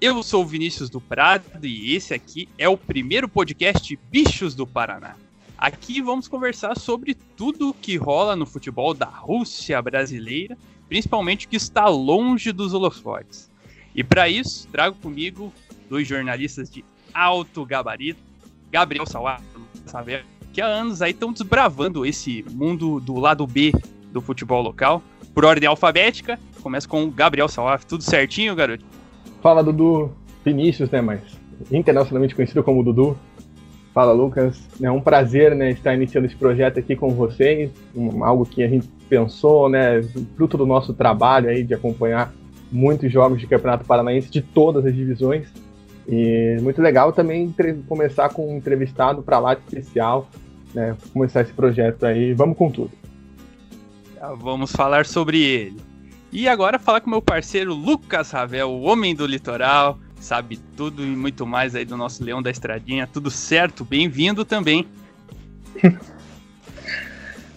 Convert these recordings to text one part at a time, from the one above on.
Eu sou o Vinícius do Prado e esse aqui é o primeiro podcast Bichos do Paraná. Aqui vamos conversar sobre tudo que rola no futebol da Rússia brasileira, principalmente o que está longe dos holofotes. E para isso, trago comigo dois jornalistas de alto gabarito, Gabriel Salado, que há anos aí estão desbravando esse mundo do lado B do futebol local. Por ordem alfabética, começa com o Gabriel Salaf. Tudo certinho, garoto? Fala Dudu, Vinícius, né, mas internacionalmente conhecido como Dudu. Fala Lucas, é um prazer, né, estar iniciando esse projeto aqui com vocês, um, algo que a gente pensou, né, fruto do nosso trabalho aí de acompanhar muitos jogos de Campeonato Paranaense de todas as divisões. E muito legal também começar com um entrevistado para lá de especial, né, começar esse projeto aí, vamos com tudo. Vamos falar sobre ele. E agora falar com meu parceiro Lucas Ravel, o homem do litoral, sabe tudo e muito mais aí do nosso Leão da Estradinha. Tudo certo? Bem-vindo também.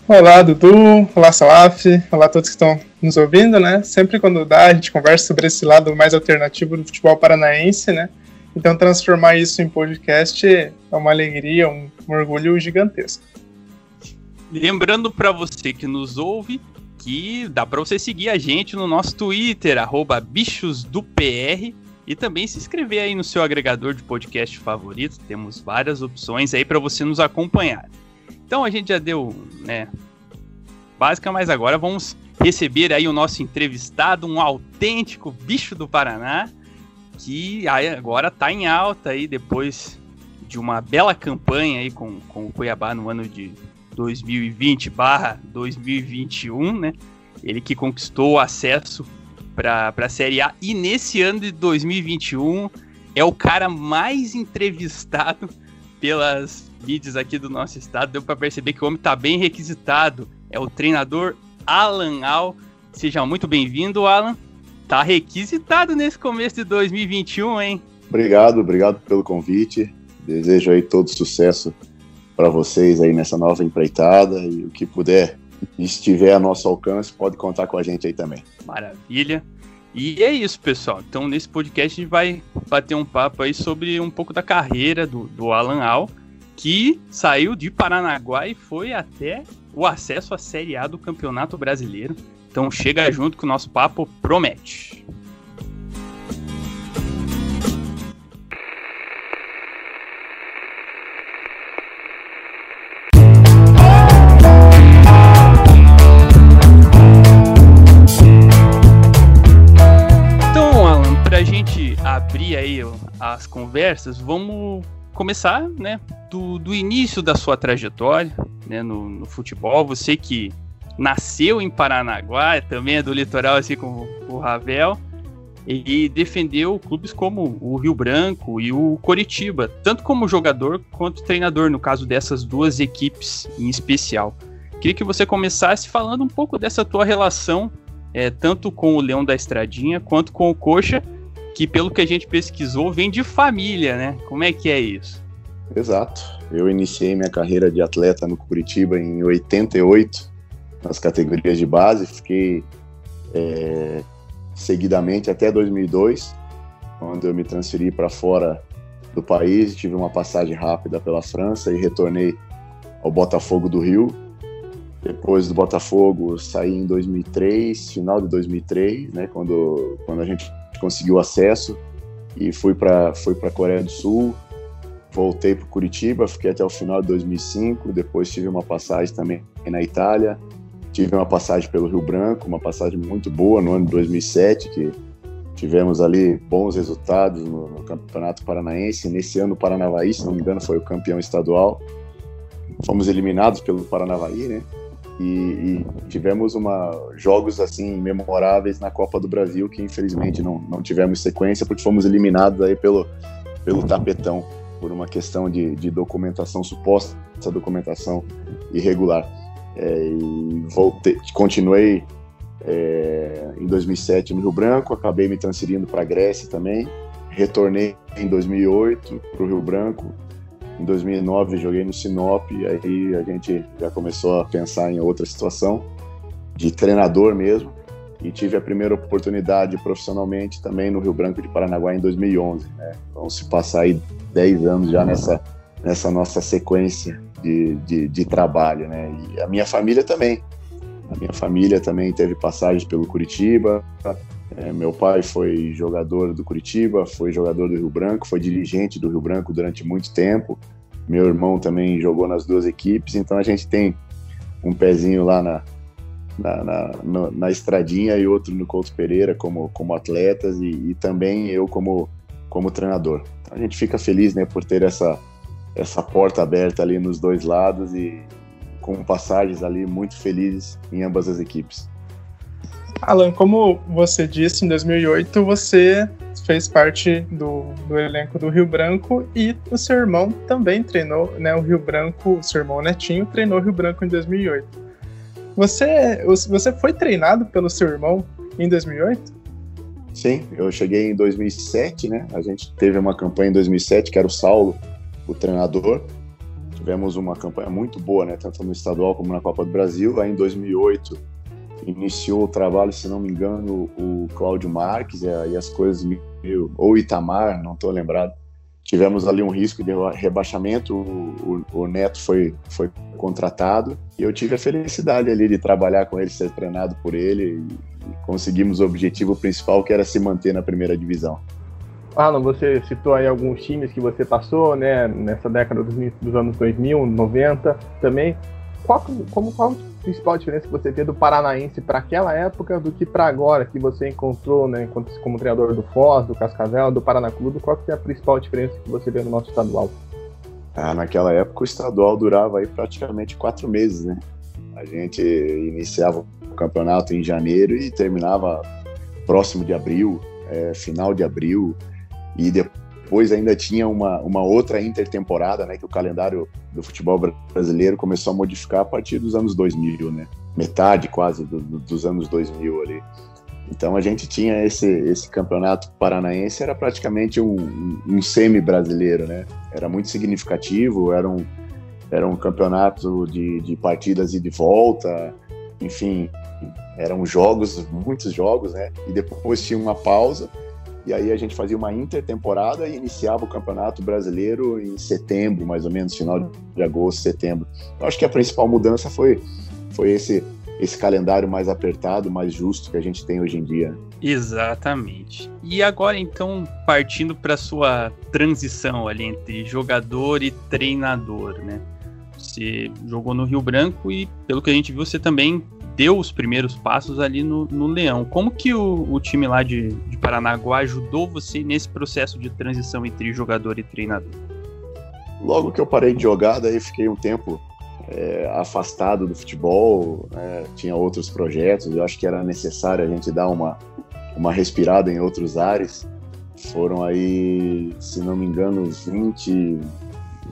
Olá, Dudu. Olá, Salaf. Olá a todos que estão nos ouvindo, né? Sempre quando dá, a gente conversa sobre esse lado mais alternativo do futebol paranaense, né? Então, transformar isso em podcast é uma alegria, um, um orgulho gigantesco. Lembrando para você que nos ouve que dá para você seguir a gente no nosso Twitter, bichosdopr, e também se inscrever aí no seu agregador de podcast favorito. Temos várias opções aí para você nos acompanhar. Então a gente já deu, né, básica, mas agora vamos receber aí o nosso entrevistado, um autêntico bicho do Paraná, que agora está em alta aí depois de uma bela campanha aí com, com o Cuiabá no ano de 2020/2021, né? Ele que conquistou o acesso para a Série A e nesse ano de 2021 é o cara mais entrevistado pelas mídias aqui do nosso estado. Deu para perceber que o homem está bem requisitado. É o treinador Alan Al. Seja muito bem-vindo, Alan. Tá requisitado nesse começo de 2021, hein? Obrigado, obrigado pelo convite. Desejo aí todo sucesso para vocês aí nessa nova empreitada e o que puder estiver a nosso alcance, pode contar com a gente aí também. Maravilha. E é isso, pessoal. Então, nesse podcast, a gente vai bater um papo aí sobre um pouco da carreira do, do Alan Al, que saiu de Paranaguá e foi até o acesso à Série A do Campeonato Brasileiro. Então, chega junto que o nosso papo promete. Abrir aí as conversas, vamos começar, né, do, do início da sua trajetória, né, no, no, futebol. Você que nasceu em Paranaguá, também é do litoral, assim como o Ravel, e defendeu clubes como o Rio Branco e o Coritiba, tanto como jogador quanto treinador, no caso dessas duas equipes em especial. Queria que você começasse falando um pouco dessa tua relação, é, tanto com o Leão da Estradinha quanto com o Coxa, que pelo que a gente pesquisou vem de família, né? Como é que é isso? Exato. Eu iniciei minha carreira de atleta no Curitiba em 88, nas categorias de base. Fiquei é, seguidamente até 2002, quando eu me transferi para fora do país. Tive uma passagem rápida pela França e retornei ao Botafogo do Rio. Depois do Botafogo, saí em 2003, final de 2003, né, quando, quando a gente conseguiu acesso e fui para fui para Coreia do Sul. Voltei para Curitiba, fiquei até o final de 2005. Depois tive uma passagem também na Itália. Tive uma passagem pelo Rio Branco, uma passagem muito boa no ano de 2007, que tivemos ali bons resultados no, no Campeonato Paranaense. Nesse ano, o Paranavaí, se não me engano, foi o campeão estadual. Fomos eliminados pelo Paranavaí, né? E, e, tivemos uma, jogos assim memoráveis na Copa do Brasil que infelizmente não, não tivemos sequência porque fomos eliminados aí pelo, pelo tapetão por uma questão de, de documentação suposta, essa documentação irregular. É, e voltei, continuei é, em 2007 no Rio Branco, acabei me transferindo para a Grécia também, retornei em 2008 para o Rio Branco, em 2009 joguei no Sinop, e aí a gente já começou a pensar em outra situação, de treinador mesmo, e tive a primeira oportunidade profissionalmente também no Rio Branco de Paranaguá em 2011. Né? Vão se passar aí 10 anos já nessa, nessa nossa sequência de, de, de trabalho. Né? E a minha família também. A minha família também teve passagens pelo Curitiba. É, meu pai foi jogador do Curitiba, foi jogador do Rio Branco, foi dirigente do Rio Branco durante muito tempo. Meu irmão também jogou nas duas equipes, então a gente tem um pezinho lá na, na, na, na, estradinha e outro no Couto Pereira como, como atletas e, e, também eu como, como treinador. Então a gente fica feliz né, por ter essa, essa porta aberta ali nos dois lados e com passagens ali muito felizes em ambas as equipes. Alan, como você disse, em 2008 você fez parte do, do elenco do Rio Branco e o seu irmão também treinou, né? O Rio Branco, o seu irmão Netinho treinou o Rio Branco em 2008. Você, você foi treinado pelo seu irmão em 2008? Sim, eu cheguei em 2007, né? A gente teve uma campanha em 2007 que era o Saulo, o treinador. Tivemos uma campanha muito boa, né? Tanto no estadual como na Copa do Brasil. Aí em 2008 iniciou o trabalho, se não me engano, o Cláudio Marques e as coisas meio ou Itamar, não estou lembrado tivemos ali um risco de rebaixamento, o, o, o, Neto foi, foi contratado e eu tive a felicidade ali de trabalhar com ele, ser treinado por ele e conseguimos o objetivo principal que era se manter na primeira divisão. Alan, você citou aí alguns times que você passou, né, nessa década dos, dos anos 2000, 90 também. Qual, como, qual principal diferença que você vê do Paranaense para aquela época do que para agora, que você encontrou né, como treinador do Foz, do Cascavel, do Paraná Clube? Qual que é a principal diferença que você vê no nosso estadual? Ah, naquela época o estadual durava aí praticamente quatro meses, né? A gente iniciava o campeonato em janeiro e terminava próximo de abril, é, final de abril, e depois depois ainda tinha uma, uma outra intertemporada, né, que o calendário do futebol brasileiro começou a modificar a partir dos anos 2000, né? Metade quase do, do, dos anos 2000 ali. Então a gente tinha esse, esse campeonato paranaense, era praticamente um, um, um semi-brasileiro, né? Era muito significativo, era um, era um campeonato de, de partidas e de volta, enfim, eram jogos, muitos jogos, né? E depois tinha uma pausa e aí a gente fazia uma intertemporada e iniciava o Campeonato Brasileiro em setembro, mais ou menos, final de agosto, setembro. Eu acho que a principal mudança foi, foi esse, esse calendário mais apertado, mais justo que a gente tem hoje em dia. Exatamente. E agora então, partindo para sua transição ali entre jogador e treinador, né? Você jogou no Rio Branco e, pelo que a gente viu, você também deu os primeiros passos ali no, no Leão. Como que o, o time lá de, de Paranaguá ajudou você nesse processo de transição entre jogador e treinador? Logo que eu parei de jogar, daí fiquei um tempo é, afastado do futebol, né, tinha outros projetos, eu acho que era necessário a gente dar uma, uma respirada em outros ares. Foram aí, se não me engano, 20,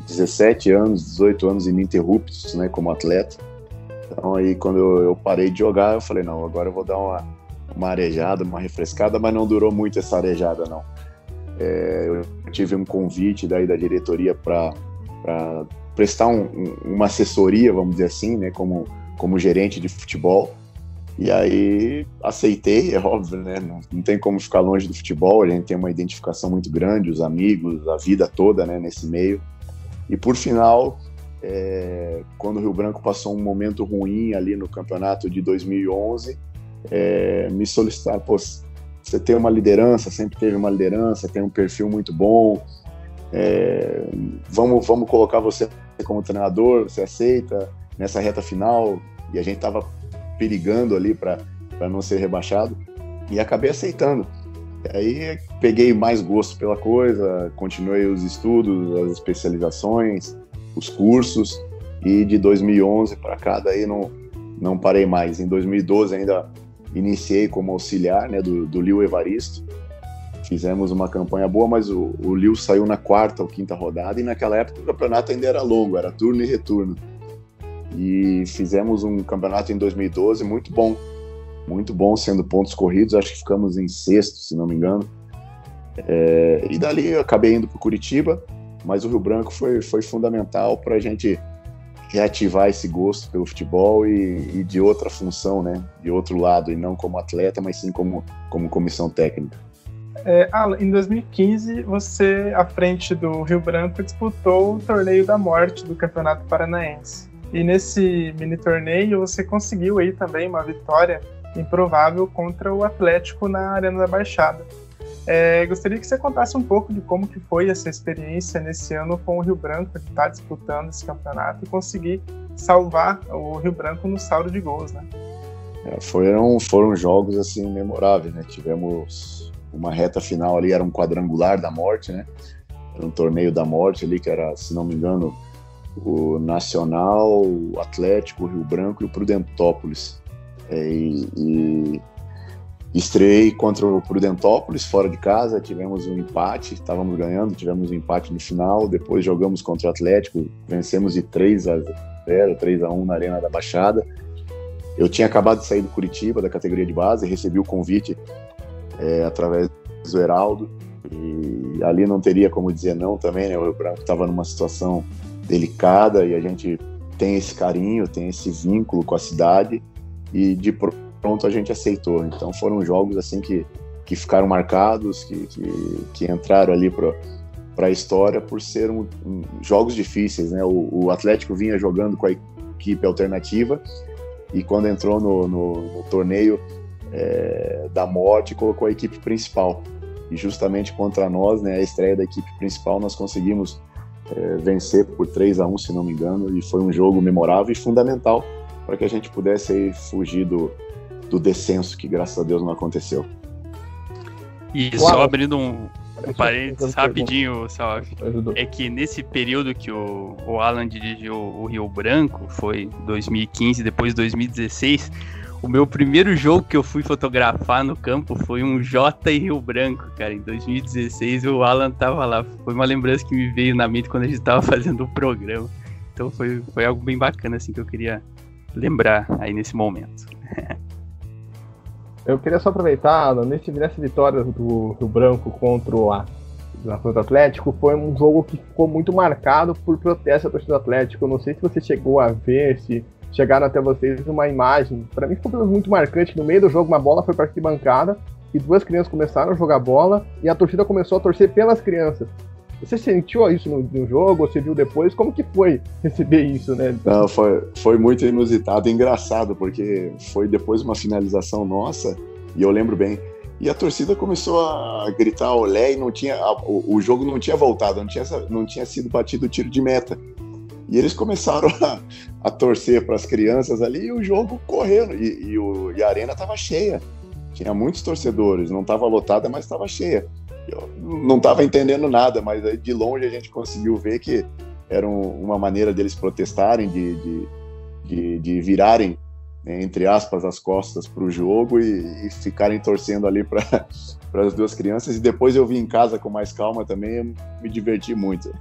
17 anos, 18 anos ininterruptos né, como atleta então aí quando eu, parei de jogar, eu falei, não, agora eu vou dar uma, uma arejada, uma refrescada, mas não durou muito essa arejada, não. É, eu tive um convite daí da diretoria para prestar um, um, uma assessoria, vamos dizer assim, né, como, como gerente de futebol. E aí aceitei, é óbvio, né? Não, não, tem como ficar longe do futebol, a gente tem uma identificação muito grande, os amigos, a vida toda, né, nesse meio. E por final, é, quando o Rio Branco passou um momento ruim ali no campeonato de 2011, é, me solicitaram, pô, você tem uma liderança, sempre teve uma liderança, tem um perfil muito bom, é, vamos, vamos colocar você como treinador, você aceita nessa reta final? E a gente estava perigando ali para não ser rebaixado e acabei aceitando. Aí peguei mais gosto pela coisa, continuei os estudos, as especializações, os cursos e de 2011 para cá daí não não parei mais. Em 2012 ainda iniciei como auxiliar né, do, do Liu Evaristo. fizemos uma campanha boa, mas o, o Lille saiu na quarta ou quinta rodada e naquela época o campeonato ainda era longo, era turno e retorno. E fizemos um campeonato em 2012 muito bom, muito bom, sendo pontos corridos, acho que ficamos em sexto, se não me engano. É, e dali eu acabei indo para Curitiba, mas o Rio Branco foi, foi fundamental para a gente reativar esse gosto pelo futebol e, e, de outra função, né? De outro lado, e não como atleta, mas sim como, como comissão técnica. É, Alan, em 2015, você, à frente do Rio Branco, disputou o Torneio da Morte do Campeonato Paranaense. E nesse mini torneio, você conseguiu aí também uma vitória improvável contra o Atlético na Arena da Baixada. É, gostaria que você contasse um pouco de como que foi essa experiência nesse ano com o Rio Branco, que está disputando esse campeonato e conseguir salvar o Rio Branco no saldo de gols, né? É, foram, foram jogos assim memoráveis, né? Tivemos uma reta final ali, era um quadrangular da morte, né? Era um torneio da morte ali, que era, se não me engano, o Nacional, o Atlético, o Rio Branco e o Prudentópolis. É, e, e Estrei contra o Prudentópolis, fora de casa, tivemos um empate, estávamos ganhando, tivemos um empate no final, depois jogamos contra o Atlético, vencemos de 3 a 0, 3 a 1 na Arena da Baixada. Eu tinha acabado de sair do Curitiba, da categoria de base, recebi o convite é, através do Heraldo, e ali não teria como dizer não também, né? O Rio Branco estava numa situação delicada e a gente tem esse carinho, tem esse vínculo com a cidade, e de a gente aceitou. Então foram jogos assim que, que ficaram marcados, que, que, que entraram ali para a história por ser um, um, jogos difíceis. Né? O, o, Atlético vinha jogando com a equipe alternativa e quando entrou no, no, no torneio é, da morte colocou a equipe principal. E justamente contra nós, né, a estreia da equipe principal, nós conseguimos é, vencer por 3 a 1 se não me engano, e foi um jogo memorável e fundamental para que a gente pudesse aí, fugir do, do descenso, que graças a Deus não aconteceu. E só abrindo um, um parênteses rapidinho, Salve, é que nesse período que o, o Alan dirigiu o Rio Branco, foi 2015, depois 2016, o meu primeiro jogo que eu fui fotografar no campo foi um J e Rio Branco, cara. Em 2016 o Alan tava lá. Foi uma lembrança que me veio na mente quando a gente tava fazendo o programa. Então foi, foi algo bem bacana assim que eu queria lembrar aí nesse momento. Eu queria só aproveitar, nesse, nessa vitória do Rio Branco contra o, contra o Atlético, foi um jogo que ficou muito marcado por protesto da torcida do Atlético. Eu não sei se você chegou a ver, se chegaram até vocês uma imagem. Para mim ficou muito marcante. No meio do jogo, uma bola foi para a bancada e duas crianças começaram a jogar bola e a torcida começou a torcer pelas crianças. Você sentiu isso no, no jogo? Você viu depois? Como que foi receber isso, né? Não, foi, foi muito inusitado e engraçado, porque foi depois de uma finalização nossa, e eu lembro bem. E a torcida começou a gritar olé e não tinha, a, o, o, jogo não tinha voltado, não tinha, não tinha sido batido o tiro de meta. E eles começaram a, a torcer para as crianças ali e o jogo correndo. E, e, o, e a arena estava cheia. Tinha muitos torcedores, não estava lotada, mas estava cheia eu não estava entendendo nada, mas aí de longe a gente conseguiu ver que era uma maneira deles protestarem, de, de, de, de virarem, né, entre aspas, as costas para o jogo e, e, ficarem torcendo ali para as duas crianças. E depois eu vim em casa com mais calma também, me diverti muito.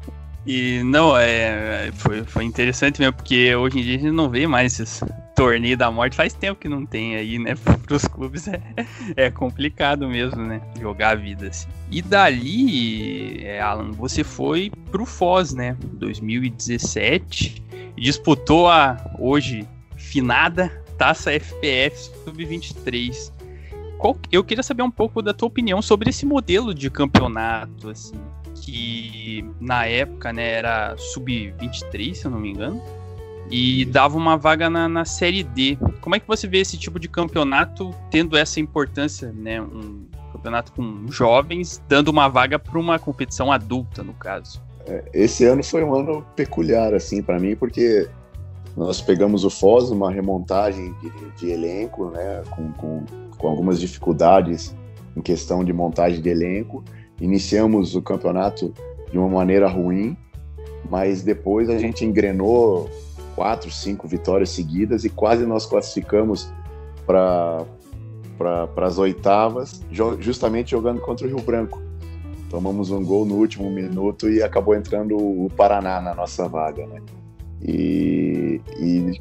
E não, é, foi, foi interessante mesmo, porque hoje em dia a gente não vê mais esses torneios da morte. Faz tempo que não tem aí, né? Para os clubes é, é complicado mesmo, né? Jogar a vida assim. E dali, é, Alan, você foi pro Foz, né? 2017. Disputou a hoje finada Taça FPF Sub-23. Eu queria saber um pouco da tua opinião sobre esse modelo de campeonato, assim que na época né, era sub-23, se eu não me engano, e dava uma vaga na, na Série D. Como é que você vê esse tipo de campeonato tendo essa importância, né? Um campeonato com jovens dando uma vaga para uma competição adulta, no caso. É, esse ano foi um ano peculiar, assim, para mim, porque nós pegamos o Foz, uma remontagem de, de elenco, né? Com, com, com algumas dificuldades em questão de montagem de elenco iniciamos o campeonato de uma maneira ruim, mas depois a gente engrenou quatro, cinco vitórias seguidas e quase nós classificamos para para as oitavas, justamente jogando contra o Rio Branco. Tomamos um gol no último minuto e acabou entrando o Paraná na nossa vaga, né? E, e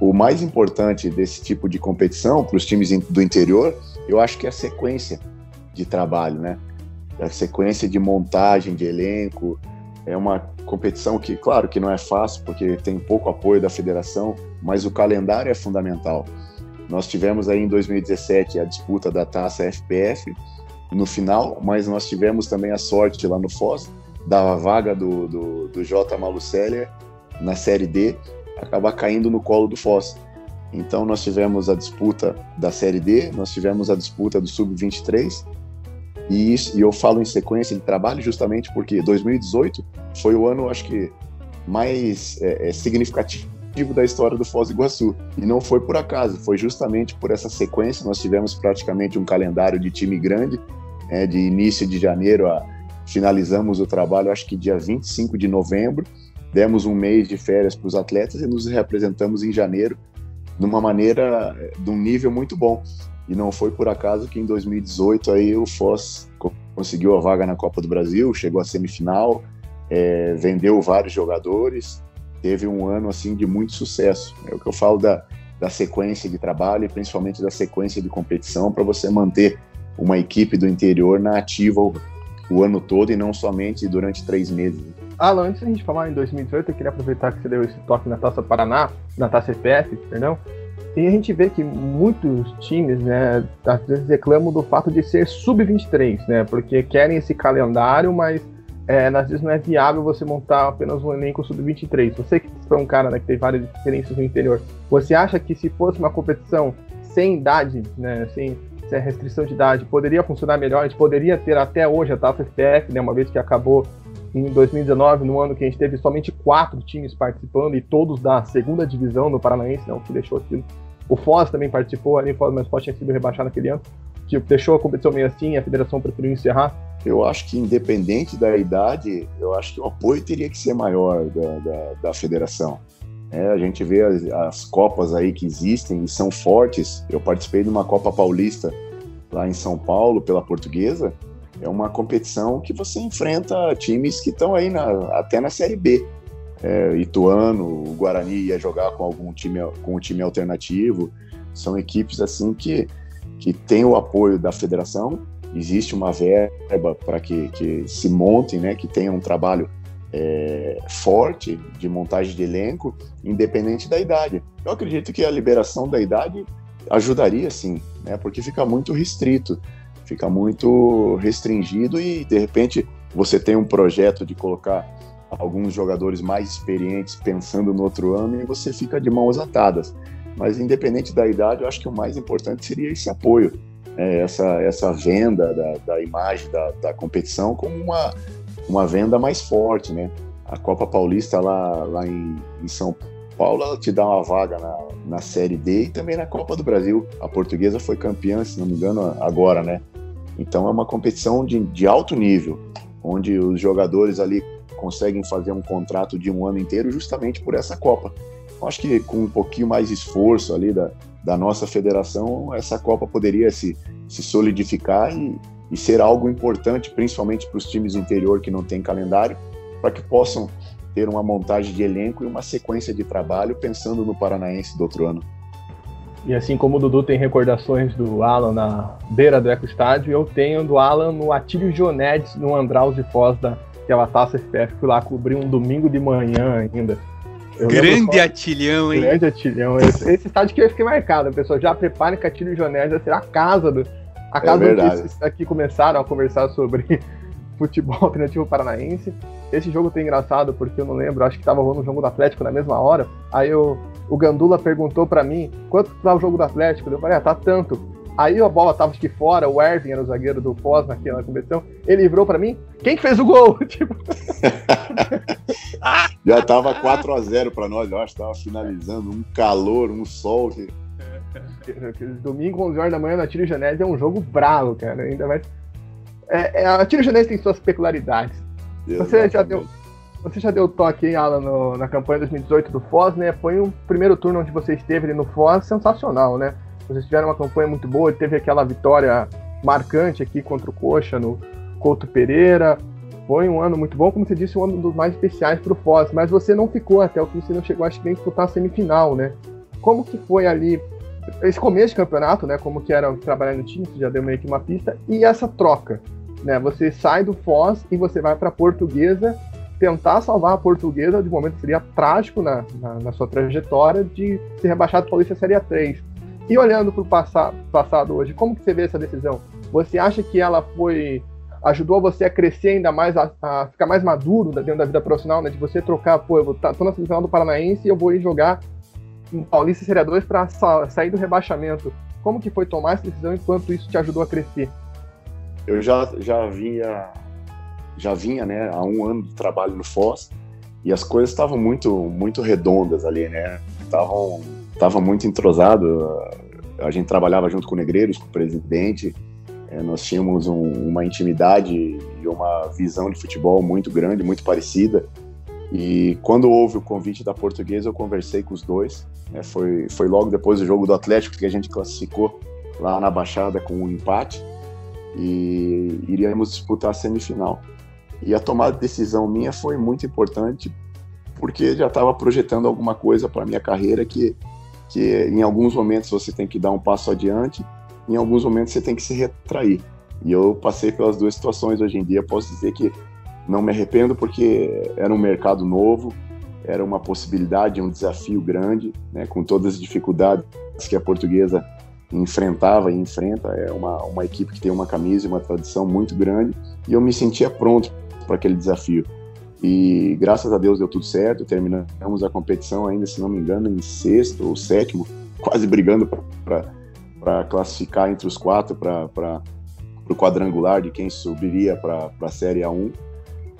o mais importante desse tipo de competição para os times do interior, eu acho que é a sequência de trabalho, né? A sequência de montagem de elenco. É uma competição que, claro, que não é fácil porque tem pouco apoio da federação, mas o calendário é fundamental. Nós tivemos aí em 2017 a disputa da taça FPF no final, mas nós tivemos também a sorte lá no Foz da vaga do, do, do J. Malucelia na Série D acabar caindo no colo do Foz. Então nós tivemos a disputa da Série D, nós tivemos a disputa do Sub-23 e, isso, e eu falo em sequência de trabalho justamente porque 2018 foi o ano, acho que, mais é, é, significativo da história do Foz do Iguaçu. E não foi por acaso, foi justamente por essa sequência. Nós tivemos praticamente um calendário de time grande, é, de início de janeiro a finalizamos o trabalho, acho que dia 25 de novembro. Demos um mês de férias para os atletas e nos representamos em janeiro de uma maneira, de um nível muito bom. E não foi por acaso que em 2018 aí o Foz conseguiu a vaga na Copa do Brasil, chegou à semifinal, é, vendeu vários jogadores, teve um ano assim de muito sucesso. É o que eu falo da, da sequência de trabalho e principalmente da sequência de competição para você manter uma equipe do interior na ativa o, o, ano todo e não somente durante três meses. Alan, antes da gente falar em 2018, eu queria aproveitar que você deu esse toque na Taça Paraná, na Taça FPF, perdão, e a gente vê que muitos times, né, às vezes reclamam do fato de ser sub-23, né, porque querem esse calendário, mas é, às vezes não é viável você montar apenas um elenco sub-23. Você que foi um cara né, que tem várias experiências no interior, você acha que se fosse uma competição sem idade, né, sem, sem restrição de idade, poderia funcionar melhor? A gente poderia ter até hoje a Taça FPF, né, uma vez que acabou em 2019, no ano que a gente teve somente quatro times participando e todos da segunda divisão no Paranaense, não, que deixou aquilo. O Foz também participou ali, mas o Foz tinha sido rebaixado naquele ano. Tipo, deixou a competição meio assim, a federação preferiu encerrar. Eu acho que, independente da idade, eu acho que o apoio teria que ser maior da, da, da federação. É, a gente vê as, as, copas aí que existem e são fortes. Eu participei de uma Copa Paulista lá em São Paulo, pela Portuguesa, é uma competição que você enfrenta times que estão aí na, até na Série B. É, Ituano, o Guarani ia jogar com algum time, com um time alternativo. São equipes assim que, que têm o apoio da federação. Existe uma verba para que, que se montem, né, que tenha um trabalho é, forte de montagem de elenco, independente da idade. Eu acredito que a liberação da idade ajudaria sim, né, porque fica muito restrito fica muito restringido e de repente você tem um projeto de colocar alguns jogadores mais experientes pensando no outro ano e você fica de mãos atadas. Mas independente da idade, eu acho que o mais importante seria esse apoio, é, essa, essa venda da, da imagem da, da competição como uma, uma venda mais forte, né? A Copa Paulista lá, lá em, em São Paulo ela te dá uma vaga na, na Série D e também na Copa do Brasil. A portuguesa foi campeã, se não me engano, agora, né? Então é uma competição de, de alto nível, onde os jogadores ali conseguem fazer um contrato de um ano inteiro justamente por essa Copa. Eu acho que com um pouquinho mais esforço ali da, da nossa federação, essa Copa poderia se, se solidificar e, e ser algo importante, principalmente para os times do interior que não têm calendário, para que possam ter uma montagem de elenco e uma sequência de trabalho pensando no Paranaense do outro ano. E assim como o Dudu tem recordações do Alan na beira do Eco Estádio, eu tenho do Alan no Atílio Jonedes, no Andraus de Foz, daquela taça FPF. Fui lá cobrir um domingo de manhã ainda. Eu grande Atilhão, hein? Grande Atilhão. Esse, esse estádio que eu fiquei marcado. pessoal já preparem que Atílio Jonedes vai ser a casa do. A casa é onde aqui começaram a conversar sobre futebol alternativo paranaense. Esse jogo tem engraçado porque eu não lembro, acho que tava rolando um jogo do Atlético na mesma hora. Aí eu o Gandula perguntou para mim quanto tá o jogo do Atlético. Eu falei, ah, tá tanto. Aí a bola tava de fora, o Ervin era o zagueiro do Foz naquela competição. Ele livrou para mim, quem que fez o gol? Tipo... Já tava 4 a 0 para nós, eu acho, tava finalizando, um calor, um sol. Que... Domingo, 11 horas da manhã, na Tiro Janese é um jogo bravo, cara. Ainda mais. É, é, a Tiro Janese tem suas peculiaridades. Você já deu você já deu toque, hein, Alan, no, na campanha 2018 do Foz, né? Foi um primeiro turno onde você esteve ali no Foz sensacional, né? Vocês tiveram uma campanha muito boa, teve aquela vitória marcante aqui contra o Coxa no Couto Pereira. Foi um ano muito bom, como você disse, um ano dos mais especiais para o Foz, mas você não ficou até o fim, você não chegou, acho que nem disputar a semifinal, né? Como que foi ali esse começo de campeonato, né? Como que era trabalhar no time, você já deu meio que uma pista, e essa troca, né? Você sai do Foz e você vai para a Portuguesa tentar salvar a Portuguesa de momento que seria trágico na, na, na sua trajetória de ser rebaixado para Paulista Série 3. E olhando para o passado, passado hoje, como que você vê essa decisão? Você acha que ela foi ajudou você a crescer ainda mais, a, a ficar mais maduro dentro da vida profissional, né? De você trocar, pô, eu vou tá, na semifinal do Paranaense e eu vou ir jogar em Paulista Série 2 para sa sair do rebaixamento. Como que foi tomar essa decisão enquanto isso te ajudou a crescer? Eu já, já vinha já vinha, né, há um ano de trabalho no Foz e as coisas estavam muito muito redondas ali, né? Estavam tava muito entrosado. A gente trabalhava junto com o Negreiros, com o presidente, é, nós tínhamos um, uma intimidade e uma visão de futebol muito grande, muito parecida. E quando houve o convite da Portuguesa, eu conversei com os dois. Né, foi, foi logo depois do jogo do Atlético que a gente classificou lá na Baixada com um empate e iríamos disputar a semifinal. E a tomada de decisão minha foi muito importante porque já estava projetando alguma coisa para minha carreira que, que em alguns momentos você tem que dar um passo adiante em alguns momentos você tem que se retrair. E eu passei pelas duas situações hoje em dia, posso dizer que não me arrependo porque era um mercado novo, era uma possibilidade, um desafio grande, né, com todas as dificuldades que a portuguesa enfrentava e enfrenta. É uma, uma equipe que tem uma camisa e uma tradição muito grande, e eu me sentia pronto para aquele desafio. E graças a Deus deu tudo certo, terminamos a competição ainda, se não me engano, em sexto ou sétimo, quase brigando para classificar entre os quatro para o quadrangular de quem subiria para a Série A1.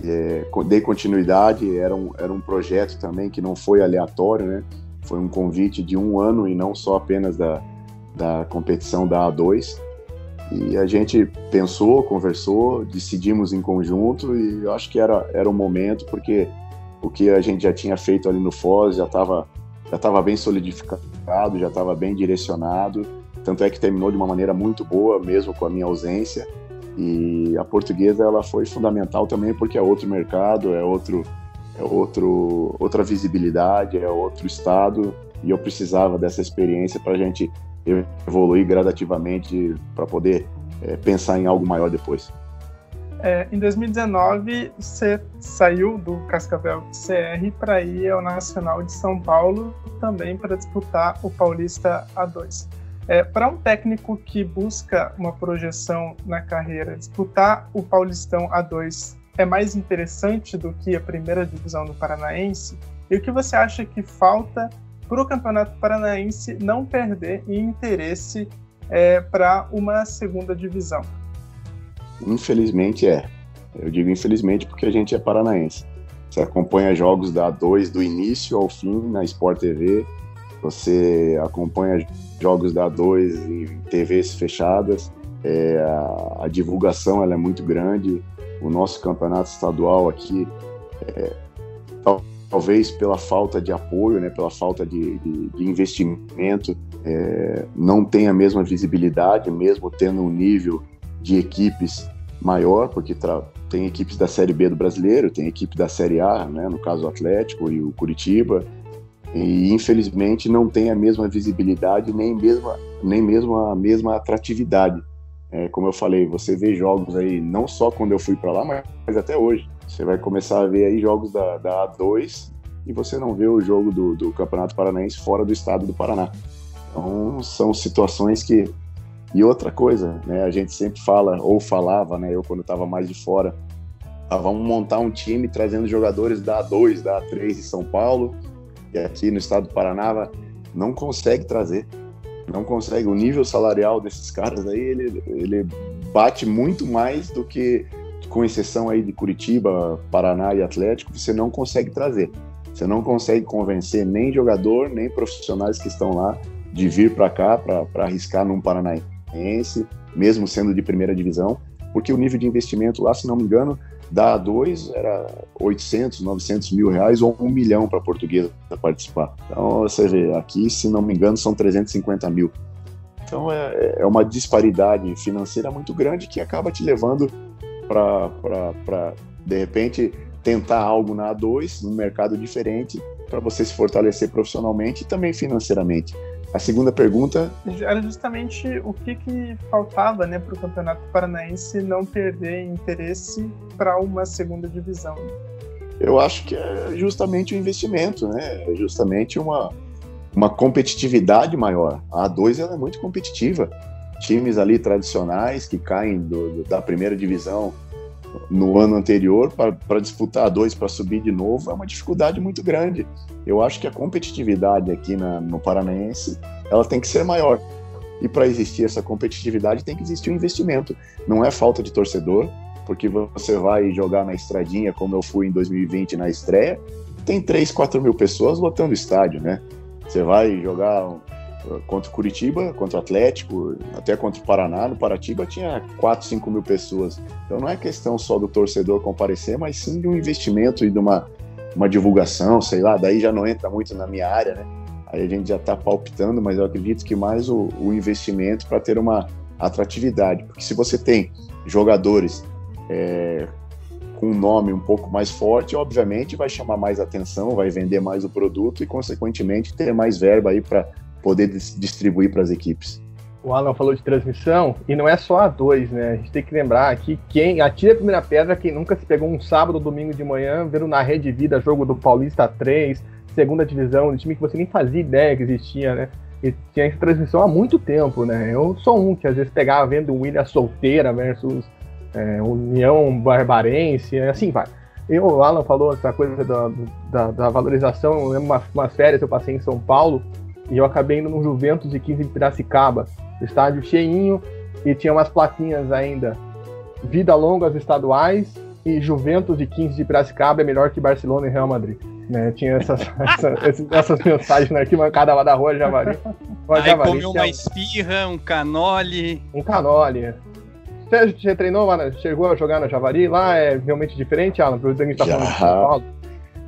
É, dei continuidade, era um, era um projeto também que não foi aleatório, né? Foi um convite de um ano e não só apenas da, da competição da A2. E a gente pensou, conversou, decidimos em conjunto e eu acho que era, era o momento, porque o que a gente já tinha feito ali no Foz já estava já tava bem solidificado, já estava bem direcionado tanto é que terminou de uma maneira muito boa, mesmo com a minha ausência. E a portuguesa ela foi fundamental também porque é outro mercado, é outro, é outro, outra visibilidade, é outro estado. E eu precisava dessa experiência para a gente evoluir gradativamente para poder é, pensar em algo maior depois. É, em 2019, você saiu do Cascavel CR para ir ao Nacional de São Paulo, também para disputar o Paulista A2. É, Para um técnico que busca uma projeção na carreira, disputar o Paulistão A2 é mais interessante do que a primeira divisão do Paranaense? E o que você acha que falta para o Campeonato Paranaense não perder interesse é, para uma segunda divisão? Infelizmente é. Eu digo infelizmente porque a gente é paranaense. Você acompanha jogos da A2 do início ao fim na Sport TV, você acompanha jogos da A2 em TVs fechadas, é, a, a, divulgação ela é muito grande. O nosso campeonato estadual aqui, é, talvez pela falta de apoio, né, pela falta de, de, de investimento, é, não tem a mesma visibilidade, mesmo tendo um nível de equipes maior, porque tem equipes da Série B do brasileiro, tem equipe da Série A, né, no caso o Atlético e o Curitiba, e infelizmente não tem a mesma visibilidade nem mesmo, nem mesmo a mesma atratividade. É, como eu falei, você vê jogos aí, não só quando eu fui para lá, mas, mas, até hoje. Você vai começar a ver aí jogos da, da A2 e você não vê o jogo do, do Campeonato Paranaense fora do estado do Paraná. Então, são situações que. E outra coisa, né, a gente sempre fala, ou falava, né, eu quando estava mais de fora, ah, vamos montar um time trazendo jogadores da A2, da A3 de São Paulo, que aqui no estado do Paraná não consegue trazer. Não consegue. O nível salarial desses caras aí, ele, ele bate muito mais do que, com exceção aí de Curitiba, Paraná e Atlético, você não consegue trazer. Você não consegue convencer nem jogador, nem profissionais que estão lá de vir para cá para arriscar num paranaense, mesmo sendo de primeira divisão, porque o nível de investimento lá, se não me engano, da A2 era 800, 900 mil reais ou um milhão para portuguesa participar. Então você vê, aqui, se não me engano, são 350 mil. Então é, é uma disparidade financeira muito grande que acaba te levando para, de repente, tentar algo na A2, num mercado diferente, para você se fortalecer profissionalmente e também financeiramente. A segunda pergunta era justamente o que, que faltava né, para o Campeonato Paranaense não perder interesse para uma segunda divisão. Eu acho que é justamente o investimento, né? É justamente uma, uma competitividade maior. A A2 ela é muito competitiva. Times ali tradicionais que caem do, da primeira divisão no ano anterior para disputar dois para subir de novo é uma dificuldade muito grande. Eu acho que a competitividade aqui na, no Paranaense ela tem que ser maior. E para existir essa competitividade tem que existir um investimento. Não é falta de torcedor, porque você vai jogar na estradinha, como eu fui em 2020 na estreia, tem 3, 4 mil pessoas lotando o estádio, né? Você vai jogar contra o Curitiba, contra o Atlético, até contra o Paraná. No Paratiba tinha 4, 5 mil pessoas. Então não é questão só do torcedor comparecer, mas sim de um investimento e de uma, uma divulgação, sei lá. Daí já não entra muito na minha área, né? Aí a gente já está palpitando, mas eu acredito que mais o, o investimento para ter uma atratividade. Porque se você tem jogadores é, com um nome um pouco mais forte, obviamente vai chamar mais atenção, vai vender mais o produto e, consequentemente, ter mais verba aí para poder distribuir para as equipes. O Alan falou de transmissão e não é só a dois, né? A gente tem que lembrar que quem atira a primeira pedra, quem nunca se pegou um sábado ou domingo de manhã, vendo na Rede Vida jogo do Paulista 3, segunda divisão, um time que você nem fazia ideia que existia, né? E tinha essa transmissão há muito tempo, né? Eu sou um que às vezes pegava vendo o William Solteira versus é, União Barbarense, assim vai. Eu, o Alan falou essa coisa da, da, da valorização, eu lembro umas, umas férias eu passei em São Paulo, e eu acabei indo no Juventus e 15 de Piracicaba, estádio cheinho, e tinha umas plaquinhas ainda. Vida longa aos estaduais e Juventus e 15 de Piracicaba é melhor que Barcelona e Real Madrid. Né? Tinha essas, essas, essas mensagens na arquibancada lá da rua Javari. Rua Aí Javari, comeu uma espirra, um canole. Um canole. Você, você treinou, mano? Chegou a jogar na Javari? Lá é realmente diferente, Alan? Pelo que a gente tá falando de São Paulo.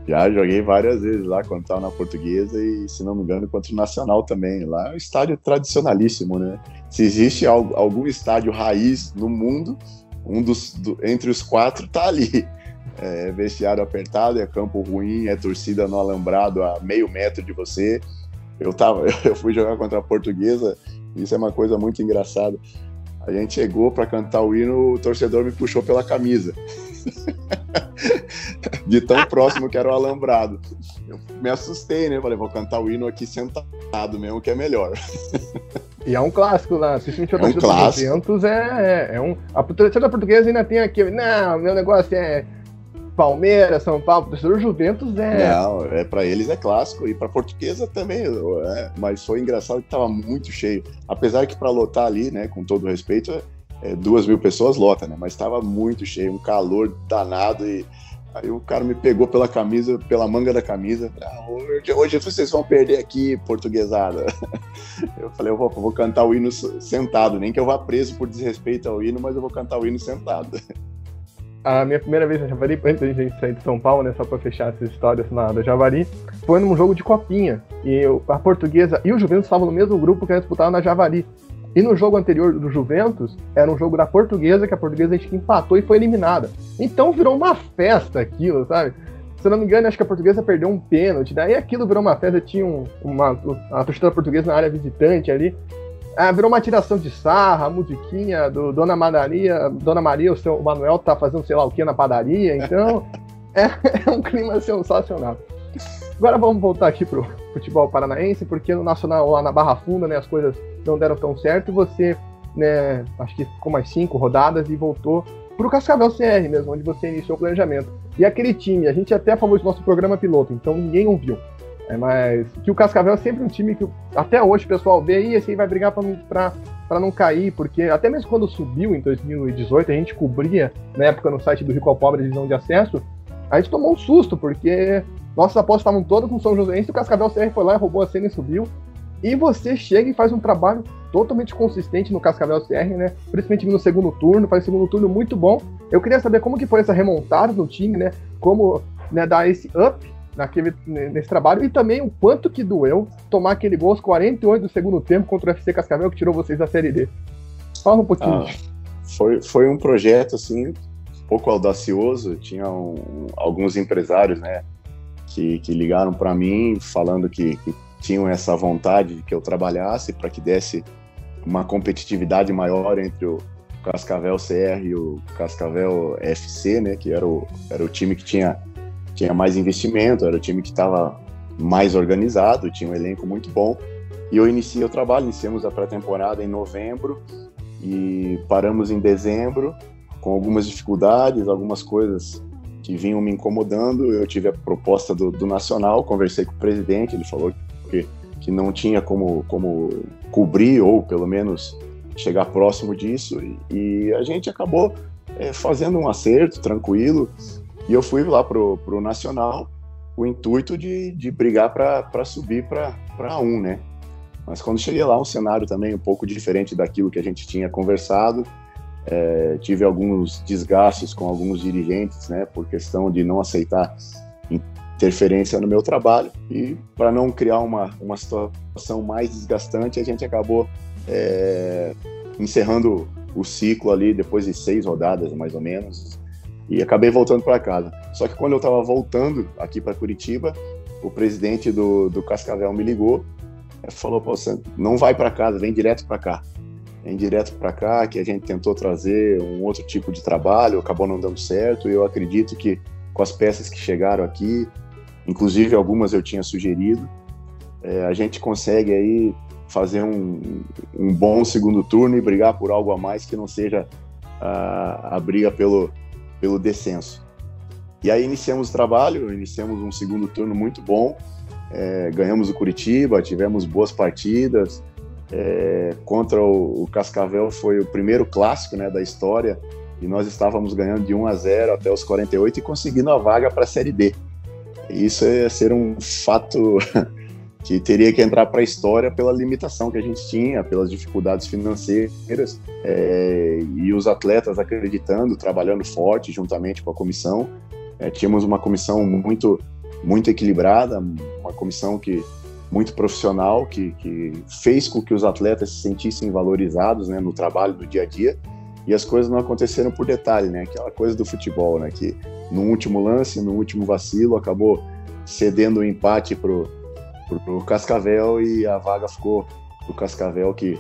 Já joguei várias vezes lá quando estava na portuguesa e, se não me engano, contra o Nacional também. Lá é um estádio tradicionalíssimo, né? Se existe algum estádio raiz no mundo, um dos do, entre os quatro tá ali. É vestiário apertado, é campo ruim, é torcida no alambrado a meio metro de você. Eu tava, eu fui jogar contra a portuguesa, isso é uma coisa muito engraçada. A gente chegou para cantar o hino, o torcedor me puxou pela camisa. de tão próximo que era o alambrado. Eu me assustei, né? Falei, vou cantar o hino aqui sentado mesmo, que é melhor. E é um clássico lá, principalmente a é um clássico. Juventus é, é, é um. A torcida portuguesa ainda tem aqui, não, meu negócio é Palmeiras, São Paulo, torcedor Juventus é. Não, é para eles é clássico e para portuguesa também, é, mas foi engraçado que tava muito cheio. Apesar que para lotar ali, né, com todo respeito, é, duas mil pessoas lota, né? Mas estava muito cheio, um calor danado e aí o cara me pegou pela camisa, pela manga da camisa. Ah, hoje, hoje vocês vão perder aqui, portuguesada. Eu falei, eu vou, vou, cantar o hino sentado, nem que eu vá preso por desrespeito ao hino, mas eu vou cantar o hino sentado. A minha primeira vez na Javari, antes da gente sair de São Paulo, né, só para fechar essas histórias lá da Javari, foi num jogo de copinha. E a portuguesa e o Juventus estavam no mesmo grupo que eles disputavam na Javari. E no jogo anterior do Juventus, era um jogo da portuguesa, que a portuguesa a gente empatou e foi eliminada. Então virou uma festa aquilo, sabe? Se eu não me engano, acho que a portuguesa perdeu um pênalti. Daí aquilo virou uma festa, tinha um, uma, a torcida portuguesa na área visitante ali. Ah, virou uma tiração de sarra, musiquinha do Dona Maria, Dona Maria, o seu Manuel tá fazendo sei lá o que na padaria, então é, é um clima sensacional. Agora vamos voltar aqui pro futebol paranaense, porque no Nacional lá na Barra Funda, né, as coisas não deram tão certo e você, né, acho que ficou mais cinco rodadas e voltou pro Cascavel CR mesmo, onde você iniciou o planejamento. E aquele time, a gente até falou de nosso programa piloto, então ninguém ouviu. É, mas que o Cascavel é sempre um time que até hoje o pessoal vê e esse aí vai brigar para não cair, porque até mesmo quando subiu em 2018, a gente cobria na época no site do Rico ao Pobre, divisão de acesso, a gente tomou um susto, porque nossas apostas estavam todas com São Joséense, o Cascavel CR foi lá e roubou a cena e subiu. E você chega e faz um trabalho totalmente consistente no Cascavel CR, né? Principalmente no segundo turno, faz um segundo turno muito bom. Eu queria saber como que foi essa remontada no time, né? Como né, dar esse up naquele, nesse trabalho e também o quanto que doeu tomar aquele gol aos 48 do segundo tempo contra o FC Cascavel que tirou vocês da Série D. Fala um pouquinho. Ah, foi, foi um projeto assim, um pouco audacioso. Tinha um, alguns empresários, né, que, que ligaram para mim falando que, que tinham essa vontade de que eu trabalhasse para que desse uma competitividade maior entre o Cascavel CR e o Cascavel FC, né, que era o, era o time que tinha, tinha mais investimento, era o time que estava mais organizado, tinha um elenco muito bom. E eu iniciei o trabalho, iniciamos a pré-temporada em novembro e paramos em dezembro com algumas dificuldades, algumas coisas que vinham me incomodando. Eu tive a proposta do, do Nacional, conversei com o presidente, ele falou que, que não tinha como, como cobrir ou pelo menos chegar próximo disso e, e a gente acabou é, fazendo um acerto tranquilo e eu fui lá pro, pro Nacional o intuito de, de brigar para subir para um, né? Mas quando cheguei lá, um cenário também um pouco diferente daquilo que a gente tinha conversado. É, tive alguns desgastes com alguns dirigentes, né, por questão de não aceitar interferência no meu trabalho. E para não criar uma, uma situação mais desgastante, a gente acabou é, encerrando o ciclo ali depois de seis rodadas, mais ou menos, e acabei voltando para casa. Só que quando eu estava voltando aqui para Curitiba, o presidente do, do Cascavel me ligou, falou: Pô, você não vai para casa, vem direto para cá. Vem direto para cá, que a gente tentou trazer um outro tipo de trabalho, acabou não dando certo. E eu acredito que com as peças que chegaram aqui, inclusive algumas eu tinha sugerido, é, a gente consegue aí fazer um, um, bom segundo turno e brigar por algo a mais que não seja a, a briga pelo, pelo descenso. E aí iniciamos o trabalho, iniciamos um segundo turno muito bom, é, ganhamos o Curitiba, tivemos boas partidas. É, contra o, o, Cascavel foi o primeiro clássico né, da história e nós estávamos ganhando de 1 a 0 até os 48 e conseguindo a vaga para a Série D. Isso ia ser um fato que teria que entrar para a história pela limitação que a gente tinha, pelas dificuldades financeiras é, e os atletas acreditando, trabalhando forte juntamente com a comissão. É, tínhamos uma comissão muito muito equilibrada, uma comissão que muito profissional que, que fez com que os atletas se sentissem valorizados né, no trabalho do dia a dia e as coisas não aconteceram por detalhe, né? Aquela coisa do futebol, né? Que no último lance, no último vacilo, acabou cedendo o um empate pro, pro, pro Cascavel e a vaga ficou pro Cascavel que,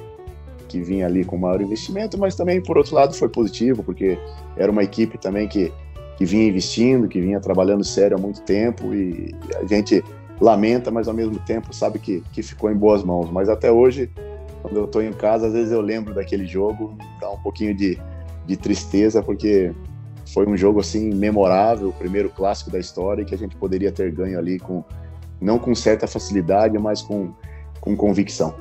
que vinha ali com maior investimento, mas também por outro lado foi positivo porque era uma equipe também que que vinha investindo, que vinha trabalhando sério há muito tempo e a gente lamenta, mas ao mesmo tempo sabe que, que ficou em boas mãos. Mas até hoje, quando eu estou em casa, às vezes eu lembro daquele jogo, dá um pouquinho de, de tristeza, porque foi um jogo assim memorável, o primeiro clássico da história, que a gente poderia ter ganho ali com não com certa facilidade, mas com, com convicção.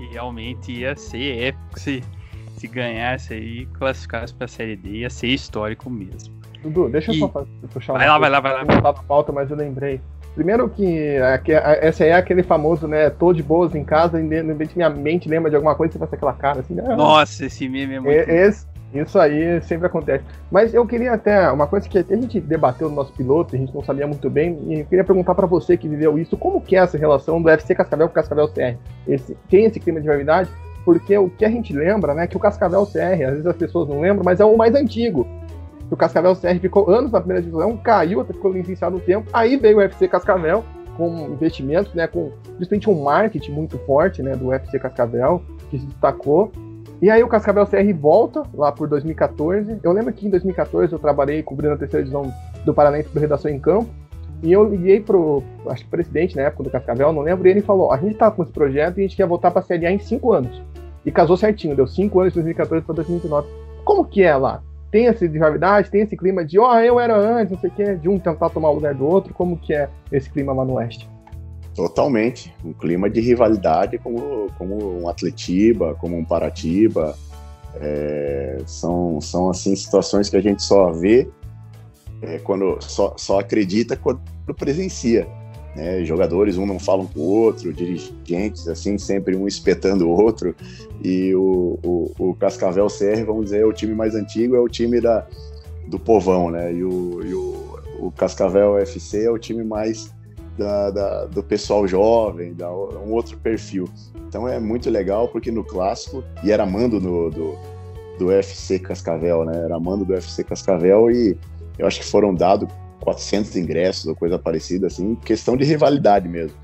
E realmente ia ser épico se, se ganhasse aí, classificasse para a Série D, ia ser histórico mesmo. Dudu, deixa eu só puxar uma. Vai lá, vai lá, vai lá. Não pauta, mas eu lembrei. Primeiro que essa aí é aquele famoso, né? Tô de boas em casa e de repente minha mente lembra de alguma coisa e você faz aquela cara assim. Ah, Nossa, esse meme é muito. Esse, isso aí sempre acontece. Mas eu queria até, uma coisa que até a gente debateu no nosso piloto, a gente não sabia muito bem, e eu queria perguntar para você que viveu isso, como que é essa relação do FC Cascavel com Cascavel CR? Esse, tem esse clima de rivalidade? Porque o que a gente lembra, né, que o Cascavel CR, às vezes as pessoas não lembram, mas é o mais antigo o Cascavel CR ficou anos na primeira divisão, caiu, até ficou licenciado no tempo. Aí veio o UFC Cascavel com investimentos, né, com principalmente um marketing muito forte, né, do UFC Cascavel, que se destacou. E aí o Cascavel CR volta lá por 2014. Eu lembro que em 2014 eu trabalhei cobrindo a terceira divisão do Paranaense do Redação em Campo. E eu liguei pro, acho que presidente na época do Cascavel, não lembro, e ele falou: a gente tá com esse projeto e a gente quer voltar pra Série A em cinco anos. E casou certinho, deu cinco anos de 2014 para 2019. Como que é lá? Tem essa rivalidade, tem esse clima de, ó, oh, eu era antes, não sei o quê, de um tentar tomar o lugar do outro, como que é esse clima lá no Oeste? Totalmente, um clima de rivalidade como, como um Atletiba, como um Paratiba, é, são, são assim situações que a gente só vê é, quando só, só acredita quando presencia. Né? Jogadores, um não falam com o outro, dirigentes, assim, sempre um espetando o outro. E o, o, o Cascavel CR, vamos dizer, é o time mais antigo, é o time da, do povão, né? E o, e o, o Cascavel FC é o time mais da, da, do pessoal jovem, da, um outro perfil. Então é muito legal porque no clássico, e era mando no, do, do UFC Cascavel, né? Era mando do UFC Cascavel e eu acho que foram dados 400 ingressos ou coisa parecida, assim, questão de rivalidade mesmo.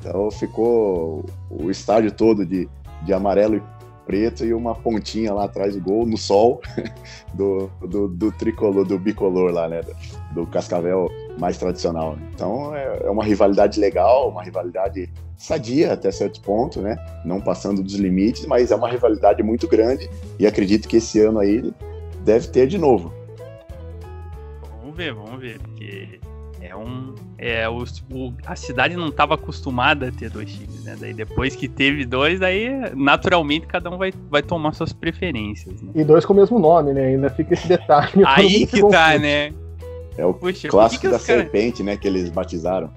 Então ficou o estádio todo de, de amarelo e preto e uma pontinha lá atrás do gol, no sol, do, do, do tricolor, do bicolor lá, né? Do, Cascavel mais tradicional. Então é, é, uma rivalidade legal, uma rivalidade sadia até certo ponto, né? Não passando dos limites, mas é uma rivalidade muito grande e acredito que esse ano aí deve ter de novo. Vamos ver, vamos ver, porque é um. É, o, o a cidade não estava acostumada a ter dois times, né? Daí depois que teve dois, aí naturalmente cada um vai, vai tomar suas preferências. Né? E dois com o mesmo nome, né? Ainda fica esse detalhe. aí que tá, né? É o Puxa, clássico que que da cara... serpente, né? Que eles batizaram.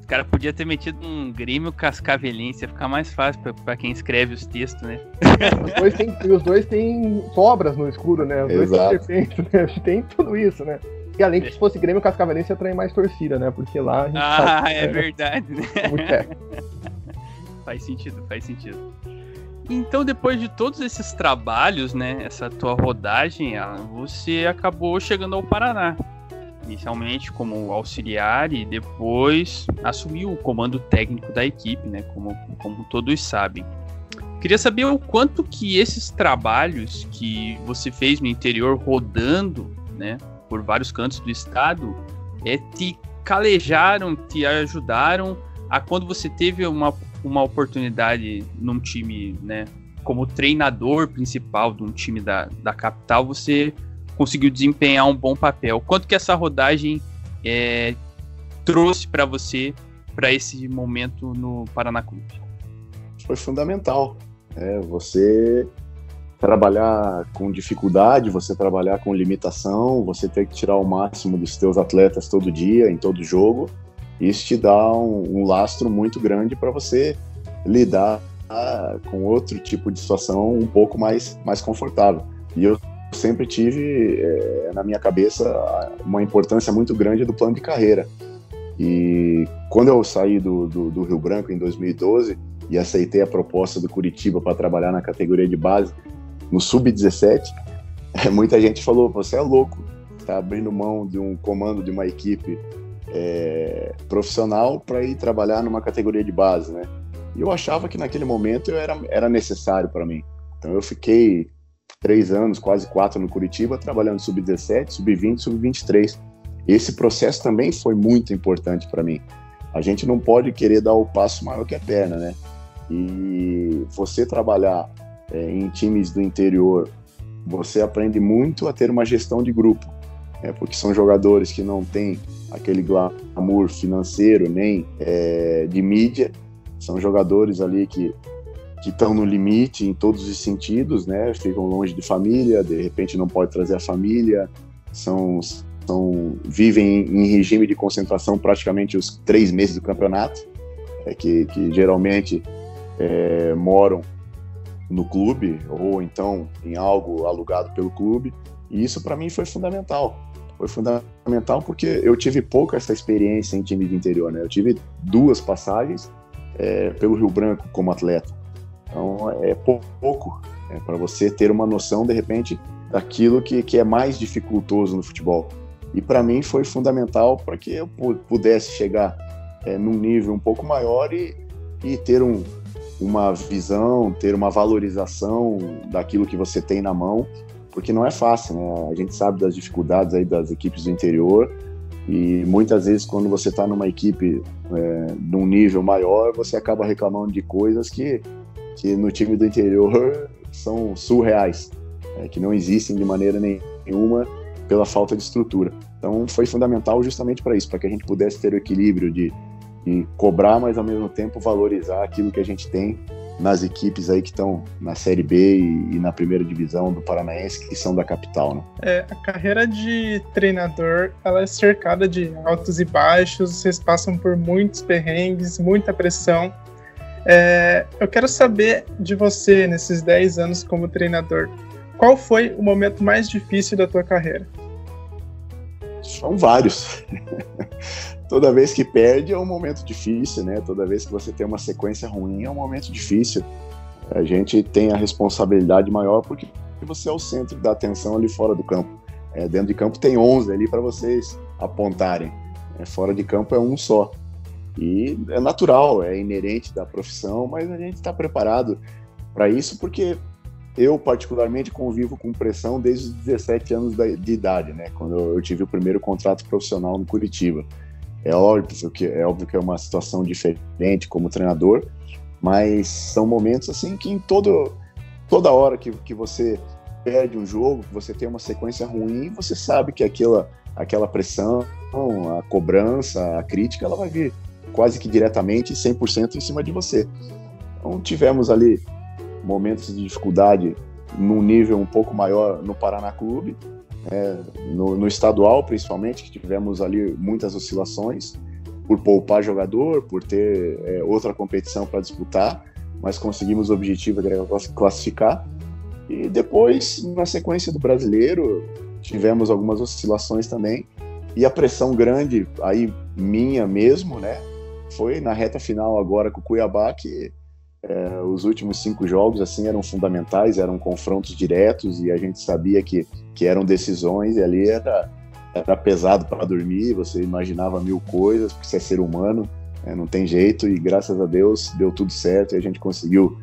Os caras podiam ter metido um Grêmio Cascavelense, ia ficar mais fácil pra, pra quem escreve os textos, né? os, dois tem, os dois têm sobras no escuro, né? Os Exato. dois têm serpente, né? Tem tudo isso, né? E além que se fosse Grêmio Cascavelense ia atrair mais torcida, né? Porque lá a gente Ah, sabe, é, é verdade, né? faz sentido, faz sentido. Então, depois de todos esses trabalhos, né, essa tua rodagem, você acabou chegando ao Paraná. Inicialmente como auxiliar e depois assumiu o comando técnico da equipe, né, como, como todos sabem. Queria saber o quanto que esses trabalhos que você fez no interior rodando, né, por vários cantos do estado, é, te calejaram, te ajudaram a quando você teve uma, uma oportunidade num time, né, como treinador principal de um time da, da capital, você conseguiu desempenhar um bom papel. Quanto que essa rodagem é, trouxe para você para esse momento no Paraná Clube? Foi fundamental. É, você trabalhar com dificuldade, você trabalhar com limitação, você ter que tirar o máximo dos teus atletas todo dia, em todo jogo. Isso te dá um, um lastro muito grande para você lidar com outro tipo de situação um pouco mais, mais confortável. E eu sempre tive é, na minha cabeça uma importância muito grande do plano de carreira. E quando eu saí do, do, do Rio Branco em 2012 e aceitei a proposta do Curitiba para trabalhar na categoria de base, no sub-17, muita gente falou: você é louco, está abrindo mão de um comando de uma equipe é, profissional para ir trabalhar numa categoria de base, né? E eu achava que naquele momento eu era, era necessário para mim. Então eu fiquei três anos, quase quatro no Curitiba, trabalhando sub-17, sub-20, sub-23. Esse processo também foi muito importante para mim. A gente não pode querer dar o passo maior que a perna, né? E você trabalhar é, em times do interior, você aprende muito a ter uma gestão de grupo, é, porque são jogadores que não têm aquele glamour financeiro nem é, de mídia, são jogadores ali que que estão no limite em todos os sentidos, né? Ficam longe de família, de repente não pode trazer a família, são, são vivem em regime de concentração praticamente os três meses do campeonato, é, que, que geralmente é, moram no clube ou então em algo alugado pelo clube. E isso para mim foi fundamental. Foi fundamental porque eu tive pouca essa experiência em time de interior, né? Eu tive duas passagens é, pelo Rio Branco como atleta. Então é pouco é, para você ter uma noção de repente daquilo que, que é mais dificultoso no futebol. E para mim foi fundamental para que eu pudesse chegar é, num nível um pouco maior e, e ter um, uma visão, ter uma valorização daquilo que você tem na mão, porque não é fácil, né? A gente sabe das dificuldades aí das equipes do interior e muitas vezes quando você está numa equipe é, num nível maior, você acaba reclamando de coisas que, que no time do interior são surreais, é, que não existem de maneira nenhuma pela falta de estrutura. Então foi fundamental justamente para isso, para que a gente pudesse ter o equilíbrio de e cobrar, mas ao mesmo tempo valorizar aquilo que a gente tem nas equipes aí que estão na Série B e, e, na primeira divisão do Paranaense, que são da capital, né? É, a carreira de treinador, ela é cercada de altos e baixos, vocês passam por muitos perrengues, muita pressão. É, eu quero saber de você, nesses 10 anos como treinador, qual foi o momento mais difícil da tua carreira? São vários. Toda vez que perde é um momento difícil, né? Toda vez que você tem uma sequência ruim é um momento difícil. A gente tem a responsabilidade maior porque você é o centro da atenção ali fora do campo. É, dentro de campo tem 11 ali para vocês apontarem. É, fora de campo é um só. E é natural, é inerente da profissão, mas a gente está preparado para isso porque eu, particularmente, convivo com pressão desde os 17 anos de idade, né? Quando eu tive o primeiro contrato profissional no Curitiba. É óbvio que é, óbvio que é uma situação diferente como treinador, mas são momentos assim que em todo, toda hora que, que você perde um jogo, que você tem uma sequência ruim, você sabe que aquela, aquela pressão, a cobrança, a crítica, ela vai vir quase que diretamente 100% em cima de você. Então tivemos ali momentos de dificuldade num nível um pouco maior no Paraná Clube, é, no, no, estadual principalmente, que tivemos ali muitas oscilações, por poupar jogador, por ter é, outra competição para disputar, mas conseguimos o objetivo de classificar. E depois, na sequência do brasileiro, tivemos algumas oscilações também, e a pressão grande, aí minha mesmo, né, foi na reta final agora com o Cuiabá, que é, os últimos cinco jogos assim eram fundamentais, eram confrontos diretos e a gente sabia que, que eram decisões e ali era, era pesado para dormir, você imaginava mil coisas, porque você é ser humano, né, não tem jeito e graças a Deus deu tudo certo e a gente conseguiu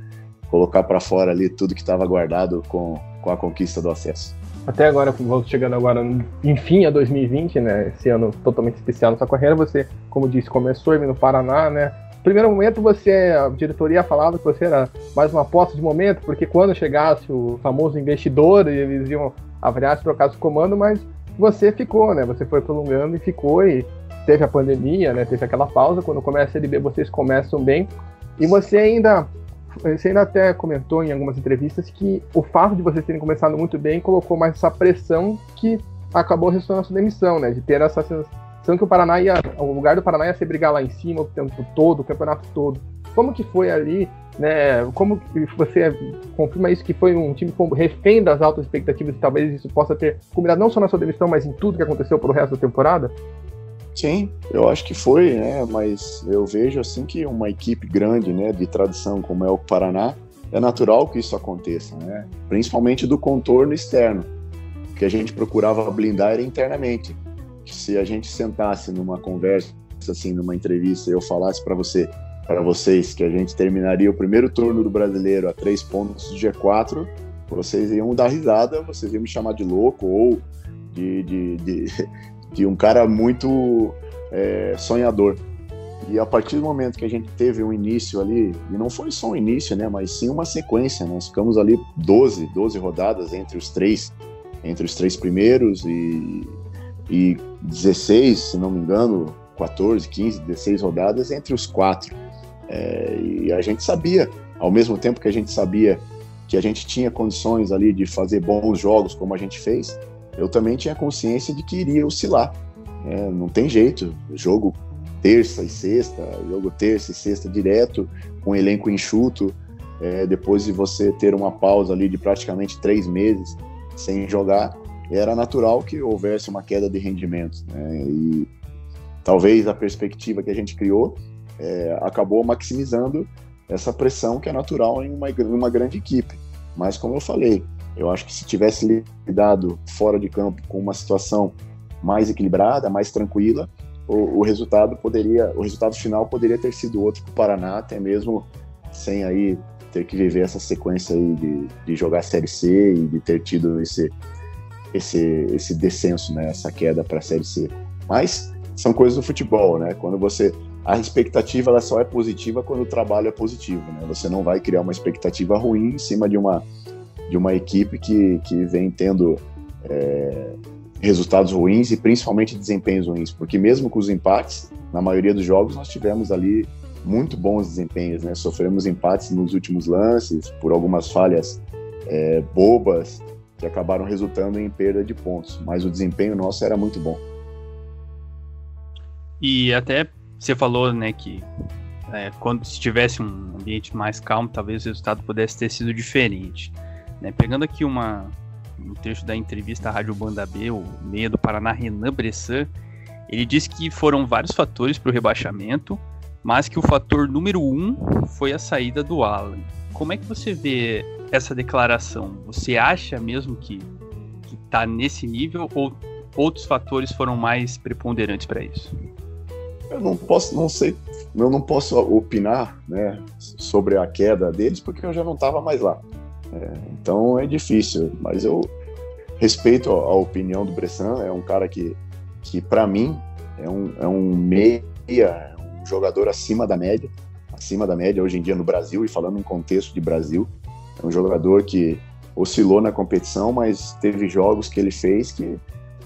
colocar para fora ali tudo que estava guardado com, com a conquista do acesso. Até agora, chegando agora, enfim, a 2020, né? Esse ano totalmente especial na sua carreira, você, como disse, começou no Paraná, né? Primeiro momento você, a diretoria falava que você era mais uma aposta de momento, porque quando chegasse o famoso investidor, eles iam avaliar se trocasse o comando, mas você ficou, né? Você foi prolongando e ficou e teve a pandemia, né? Teve aquela pausa, quando começa a Série B vocês começam bem. E você ainda você ainda até comentou em algumas entrevistas que o fato de vocês terem começado muito bem colocou mais essa pressão que acabou resultando na sua demissão, né? De ter essa sendo que o Paraná ia, o lugar do Paraná ia ser brigar lá em cima o tempo todo, o campeonato todo. Como que foi ali, né? Como que você confirma isso que foi um time refém das altas expectativas e talvez isso possa ter combinado não só na sua demissão, mas em tudo que aconteceu pro resto da temporada? Sim, eu acho que foi, né? Mas eu vejo assim que uma equipe grande, né, de tradição como é o Paraná, é natural que isso aconteça, né? Principalmente do contorno externo, que a gente procurava blindar internamente se a gente sentasse numa conversa, assim, numa entrevista, eu falasse para você, para vocês, que a gente terminaria o primeiro turno do brasileiro a três pontos do G4, vocês iam dar risada, vocês iam me chamar de louco ou de, de, de, de um cara muito é, sonhador. E a partir do momento que a gente teve um início ali, e não foi só um início, né, mas sim uma sequência, nós ficamos ali 12, 12 rodadas entre os três, entre os três primeiros e, e 16, se não me engano, 14, 15, 16 rodadas entre os quatro. É, e a gente sabia, ao mesmo tempo que a gente sabia que a gente tinha condições ali de fazer bons jogos como a gente fez, eu também tinha consciência de que iria oscilar. É, não tem jeito, jogo terça e sexta, jogo terça e sexta direto, com elenco enxuto, é, depois de você ter uma pausa ali de praticamente três meses sem jogar, era natural que houvesse uma queda de rendimentos. Né? E talvez a perspectiva que a gente criou é, acabou maximizando essa pressão que é natural em uma, uma grande equipe. Mas, como eu falei, eu acho que se tivesse lidado fora de campo com uma situação mais equilibrada, mais tranquila, o, o resultado poderia, o resultado final poderia ter sido outro para o Paraná, até mesmo sem aí ter que viver essa sequência aí de, de jogar Série C e de ter tido esse esse, esse descenso, né, essa queda para a Série C. Mas são coisas do futebol, né? Quando você a expectativa ela só é positiva quando o trabalho é positivo, né? Você não vai criar uma expectativa ruim em cima de uma de uma equipe que, que vem tendo é, resultados ruins e principalmente desempenhos ruins, porque mesmo com os empates, na maioria dos jogos nós tivemos ali muito bons desempenhos, né? Sofremos empates nos últimos lances por algumas falhas é, bobas, que acabaram resultando em perda de pontos, mas o desempenho nosso era muito bom. E até você falou, né, que é, quando se tivesse um ambiente mais calmo, talvez o resultado pudesse ter sido diferente. Né? Pegando aqui uma, um trecho da entrevista à Rádio Banda B, o meia do Paraná, Renan Bressan, ele disse que foram vários fatores para o rebaixamento, mas que o fator número um foi a saída do Alan. Como é que você vê essa declaração? Você acha mesmo que está nesse nível ou outros fatores foram mais preponderantes para isso? Eu não posso, não sei, eu não posso opinar, né, sobre a queda deles porque eu já não estava mais lá. É, então é difícil, mas eu respeito a, opinião do Bressan. É um cara que, que para mim é um, é um meia, é um jogador acima da média, acima da média hoje em dia no Brasil e falando em contexto de Brasil, é um jogador que oscilou na competição, mas teve jogos que ele fez que,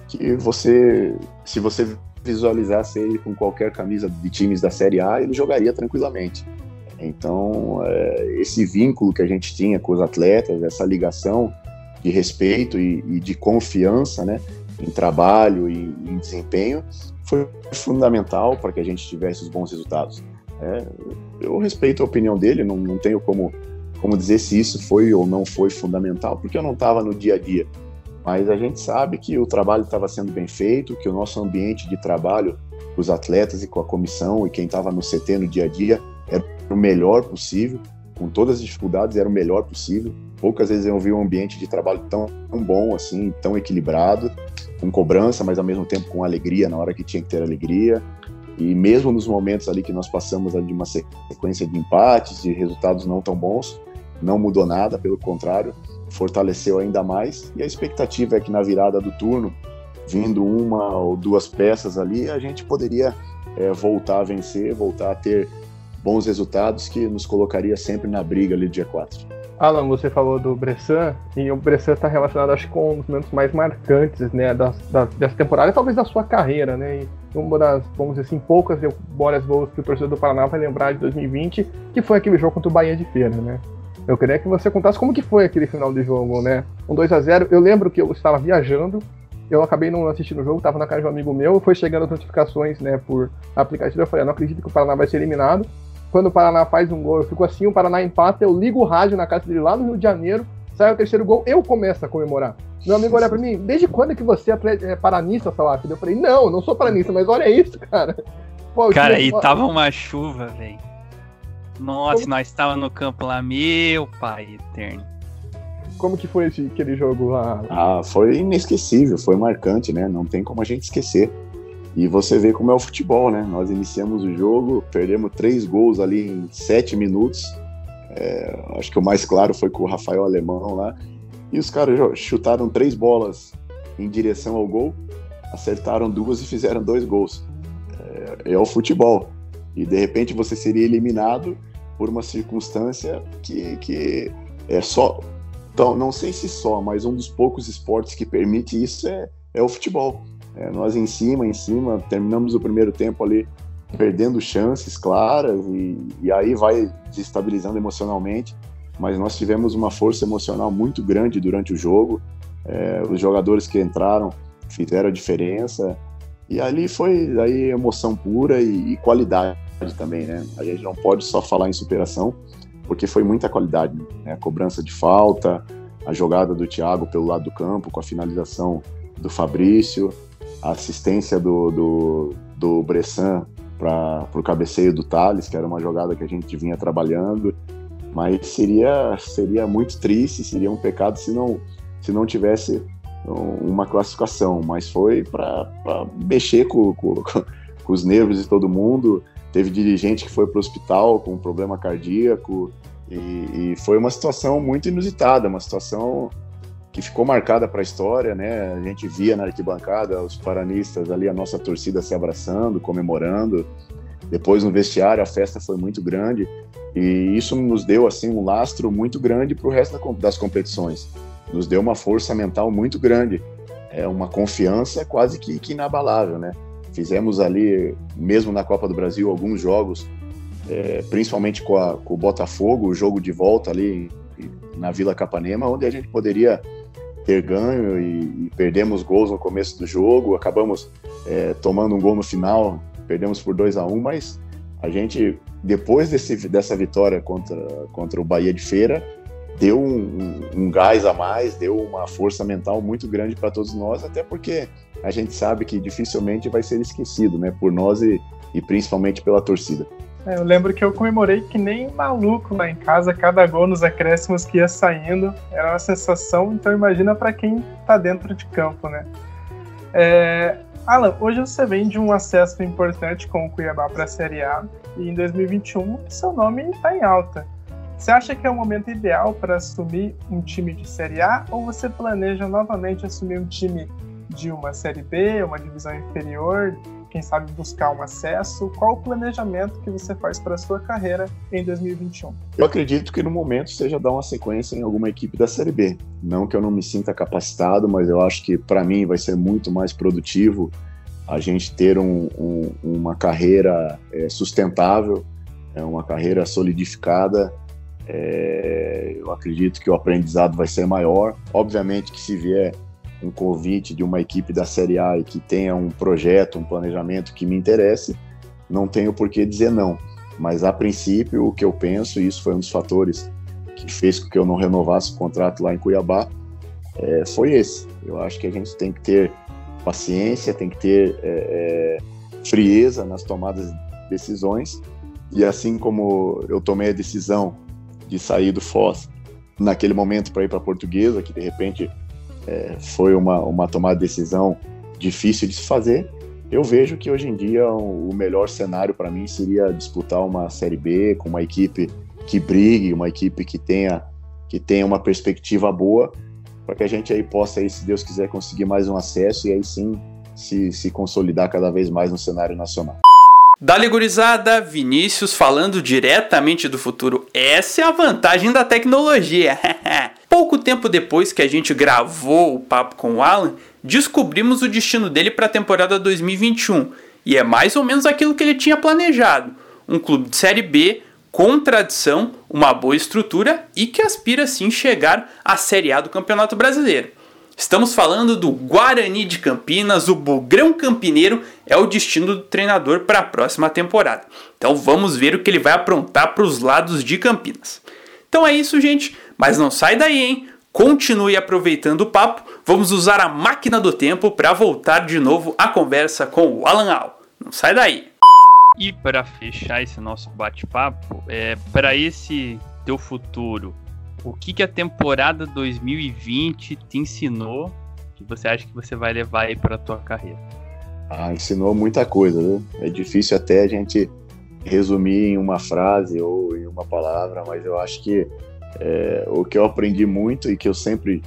que você, se você visualizasse ele com qualquer camisa de times da Série A, ele jogaria tranquilamente. Então, é, esse vínculo que a gente tinha com os atletas, essa ligação de respeito e, e de confiança, né, em trabalho e em desempenho, foi fundamental para que a gente tivesse os bons resultados. É, eu respeito a opinião dele, não, não tenho como, como dizer se isso foi ou não foi fundamental, porque eu não estava no dia a dia. Mas a gente sabe que o trabalho estava sendo bem feito, que o nosso ambiente de trabalho os atletas e com a comissão e quem estava no CT no dia a dia era o melhor possível, com todas as dificuldades era o melhor possível. Poucas vezes eu vi um ambiente de trabalho tão, tão bom assim, tão equilibrado, com cobrança, mas ao mesmo tempo com alegria na hora que tinha que ter alegria. E mesmo nos momentos ali que nós passamos ali de uma sequência de empates, de resultados não tão bons, não mudou nada, pelo contrário, fortaleceu ainda mais. E a expectativa é que na virada do turno, vindo uma ou duas peças ali, a gente poderia é, voltar a vencer, voltar a ter bons resultados que nos colocaria sempre na briga ali dia 4. Alan, você falou do Bressan, e o Bressan está relacionado, acho com um dos momentos mais marcantes, né, das, das, dessa temporada, talvez da sua carreira, né, e uma das, vamos dizer assim, poucas memórias boas que o torcedor do Paraná vai lembrar de 2020, que foi aquele jogo contra o Bahia de Feira, né. Eu queria que você contasse como que foi aquele final de jogo, né, um 2 a 0 eu lembro que eu estava viajando, eu acabei não assistindo o jogo, estava na casa de um amigo meu, foi chegando as notificações, né, por aplicativo, eu falei, eu não acredito que o Paraná vai ser eliminado, quando o Paraná faz um gol, eu fico assim, o Paraná empata, eu ligo o rádio na casa dele lá no Rio de Janeiro, sai o terceiro gol, eu começo a comemorar. Meu amigo olha pra mim, desde quando é que você é, é paranista, Salaf? Eu falei, não, não sou paranista, mas olha isso, cara. Pô, cara, e tava uma chuva, velho. Nossa, Como... nós tava no campo lá, meu pai eterno. Como que foi esse, aquele jogo lá? Ah, foi inesquecível, foi marcante, né? Não tem como a gente esquecer. E você vê como é o futebol, né? Nós iniciamos o jogo, perdemos três gols ali em sete minutos. É, acho que o mais claro foi com o Rafael Alemão lá. E os caras chutaram três bolas em direção ao gol, acertaram duas e fizeram dois gols. É, é o futebol. E de repente você seria eliminado por uma circunstância que, que é só. Então, não sei se só, mas um dos poucos esportes que permite isso é, é o futebol. É, nós em cima, em cima, terminamos o primeiro tempo ali perdendo chances claras e, e aí vai desestabilizando emocionalmente. Mas nós tivemos uma força emocional muito grande durante o jogo. É, os jogadores que entraram fizeram a diferença e ali foi aí emoção pura e, e, qualidade também, né? A gente não pode só falar em superação, porque foi muita qualidade, né? A cobrança de falta, a jogada do Thiago pelo lado do campo, com a finalização do Fabrício, a assistência do, do, do Bressan para o cabeceio do Thales, que era uma jogada que a gente vinha trabalhando, mas seria, seria muito triste, seria um pecado se não, se não tivesse uma classificação, mas foi para mexer com, com, com, os nervos de todo mundo. Teve dirigente que foi para o hospital com um problema cardíaco e, e, foi uma situação muito inusitada, uma situação que ficou marcada para a história, né? A gente via na arquibancada os paranistas ali, a nossa torcida se abraçando, comemorando. Depois no vestiário a festa foi muito grande e isso nos deu assim um lastro muito grande para o resto das competições. Nos deu uma força mental muito grande, é uma confiança quase que, que inabalável, né? Fizemos ali, mesmo na Copa do Brasil, alguns jogos, é, principalmente com, a, com o Botafogo, o jogo de volta ali na Vila Capanema, onde a gente poderia ter ganho e, e, perdemos gols no começo do jogo, acabamos é, tomando um gol no final, perdemos por 2 a 1 um, mas a gente, depois desse, dessa vitória contra, contra o Bahia de Feira, deu um, um, gás a mais, deu uma força mental muito grande para todos nós, até porque a gente sabe que dificilmente vai ser esquecido, né, por nós e, e principalmente pela torcida. É, eu lembro que eu comemorei que nem maluco lá em casa, cada gol nos acréscimos que ia saindo, era uma sensação, então imagina para quem tá dentro de campo, né? É, Alan, hoje você vem de um acesso importante com o Cuiabá para a Série A e em 2021 seu nome está em alta. Você acha que é o momento ideal para assumir um time de Série A ou você planeja novamente assumir um time de uma Série B, uma divisão inferior, quem sabe buscar um acesso? Qual o planejamento que você faz para a sua carreira em 2021? Eu acredito que no momento seja dar uma sequência em alguma equipe da Série B. Não que eu não me sinta capacitado, mas eu acho que para mim vai ser muito mais produtivo a gente ter um, um, uma carreira é, sustentável, é, uma carreira solidificada é, eu acredito que o aprendizado vai ser maior. Obviamente que se vier um convite de uma equipe da Série A e que tenha um projeto, um planejamento que me interesse, não tenho por que dizer não. Mas a princípio, o que eu penso, e isso foi um dos fatores que fez com que eu não renovasse o contrato lá em Cuiabá, é, foi esse. Eu acho que a gente tem que ter paciência, tem que ter é, é, frieza nas tomadas de decisões. E assim como eu tomei a decisão de sair do Foz naquele momento para ir para Portuguesa, que de repente é, foi uma, uma tomada de decisão difícil de se fazer. Eu vejo que hoje em dia o melhor cenário para mim seria disputar uma Série B com uma equipe que brigue, uma equipe que tenha, que tenha uma perspectiva boa, para que a gente aí possa, aí, se Deus quiser, conseguir mais um acesso e aí sim se, se consolidar cada vez mais no cenário nacional. Dali gurizada, Vinícius falando diretamente do futuro. Essa é a vantagem da tecnologia. Pouco tempo depois que a gente gravou o papo com o Alan, descobrimos o destino dele para a temporada 2021. E é mais ou menos aquilo que ele tinha planejado: um clube de Série B com tradição, uma boa estrutura e que aspira sim chegar à Série A do Campeonato Brasileiro. Estamos falando do Guarani de Campinas, o Bugrão Campineiro é o destino do treinador para a próxima temporada. Então vamos ver o que ele vai aprontar para os lados de Campinas. Então é isso, gente, mas não sai daí, hein? Continue aproveitando o papo. Vamos usar a máquina do tempo para voltar de novo a conversa com o Alan Al. Não sai daí. E para fechar esse nosso bate-papo, é, para esse teu futuro, o que, que a temporada 2020 te ensinou que você acha que você vai levar aí para a tua carreira? Ah, ensinou muita coisa, viu? É difícil até a gente resumir em uma frase ou em uma palavra, mas eu acho que é, o que eu aprendi muito e que eu sempre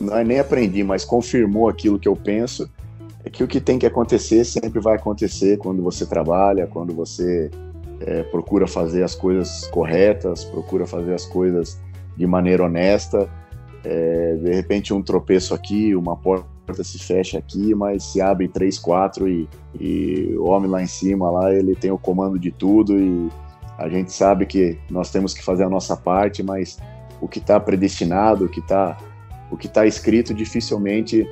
não é nem aprendi, mas confirmou aquilo que eu penso é que o que tem que acontecer sempre vai acontecer quando você trabalha, quando você é, procura fazer as coisas corretas, procura fazer as coisas de maneira honesta. É, de repente um tropeço aqui, uma porta se fecha aqui, mas se abre três, quatro e, e o homem lá em cima lá ele tem o comando de tudo e a gente sabe que nós temos que fazer a nossa parte, mas o que está predestinado, o que está o que está escrito dificilmente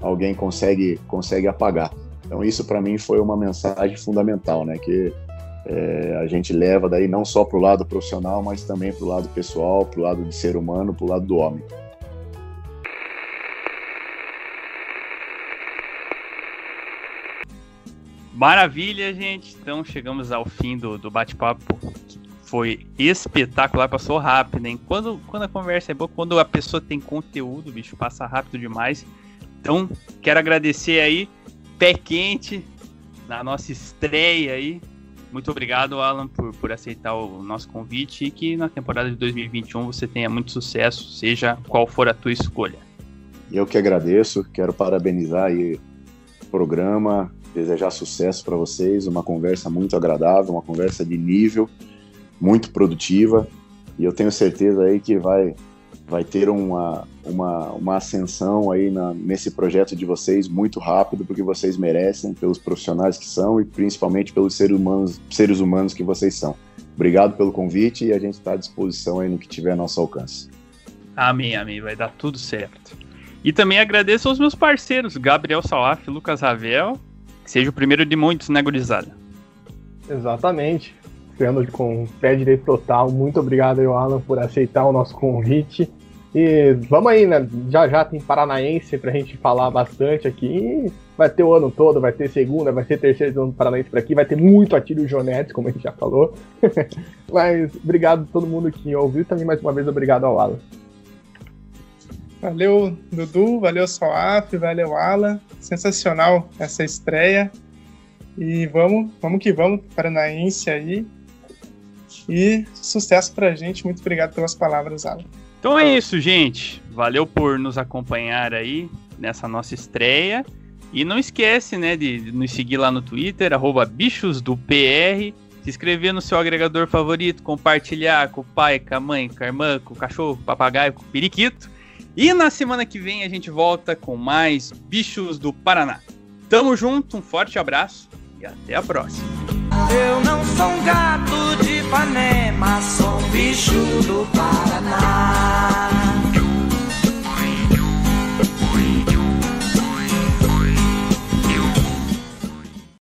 alguém consegue consegue apagar. Então isso para mim foi uma mensagem fundamental, né? Que é, a gente leva daí não só para o lado profissional, mas também para o lado pessoal, para o lado de ser humano, para o lado do homem. Maravilha, gente. Então chegamos ao fim do, do bate-papo. Foi espetacular, passou rápido, hein? Quando, quando a conversa é boa, quando a pessoa tem conteúdo, bicho, passa rápido demais. Então, quero agradecer aí, pé quente, na nossa estreia aí. Muito obrigado, Alan, por, por aceitar o nosso convite e que na temporada de 2021 você tenha muito sucesso, seja qual for a tua escolha. Eu que agradeço, quero parabenizar aí o programa, desejar sucesso para vocês, uma conversa muito agradável, uma conversa de nível, muito produtiva, e eu tenho certeza aí que vai vai ter uma, uma, uma ascensão aí na, nesse projeto de vocês muito rápido, porque vocês merecem, pelos profissionais que são e principalmente pelos seres humanos, seres humanos que vocês são. Obrigado pelo convite e a gente está à disposição aí no que tiver a nosso alcance. Amém, amém, vai dar tudo certo. E também agradeço aos meus parceiros, Gabriel Salaf e Lucas Ravel, que seja o primeiro de muitos, né, gurizada? Exatamente. Estreando com pé direito total. Muito obrigado, eu, Alan, por aceitar o nosso convite. E vamos aí, né? Já já tem Paranaense pra gente falar bastante aqui. Vai ter o ano todo, vai ter segunda, vai ter terceira edição do Paranaense por aqui, vai ter muito Atílio Jonetes, como a gente já falou. Mas obrigado a todo mundo que ouviu também mais uma vez obrigado ao Alan. Valeu, Dudu, valeu, Soaf, valeu, Alan. Sensacional essa estreia. E vamos, vamos que vamos, Paranaense aí. E sucesso pra gente. Muito obrigado pelas palavras, Alan. Então é isso, gente. Valeu por nos acompanhar aí nessa nossa estreia. E não esquece, né, de nos seguir lá no Twitter, arroba bichosdopr, se inscrever no seu agregador favorito, compartilhar com o pai, com a mãe, com a irmã, com o cachorro, com o papagaio, com o periquito. E na semana que vem a gente volta com mais Bichos do Paraná. Tamo junto, um forte abraço e até a próxima. Eu não sou um gato de Ipanema, sou um bicho do Paraná.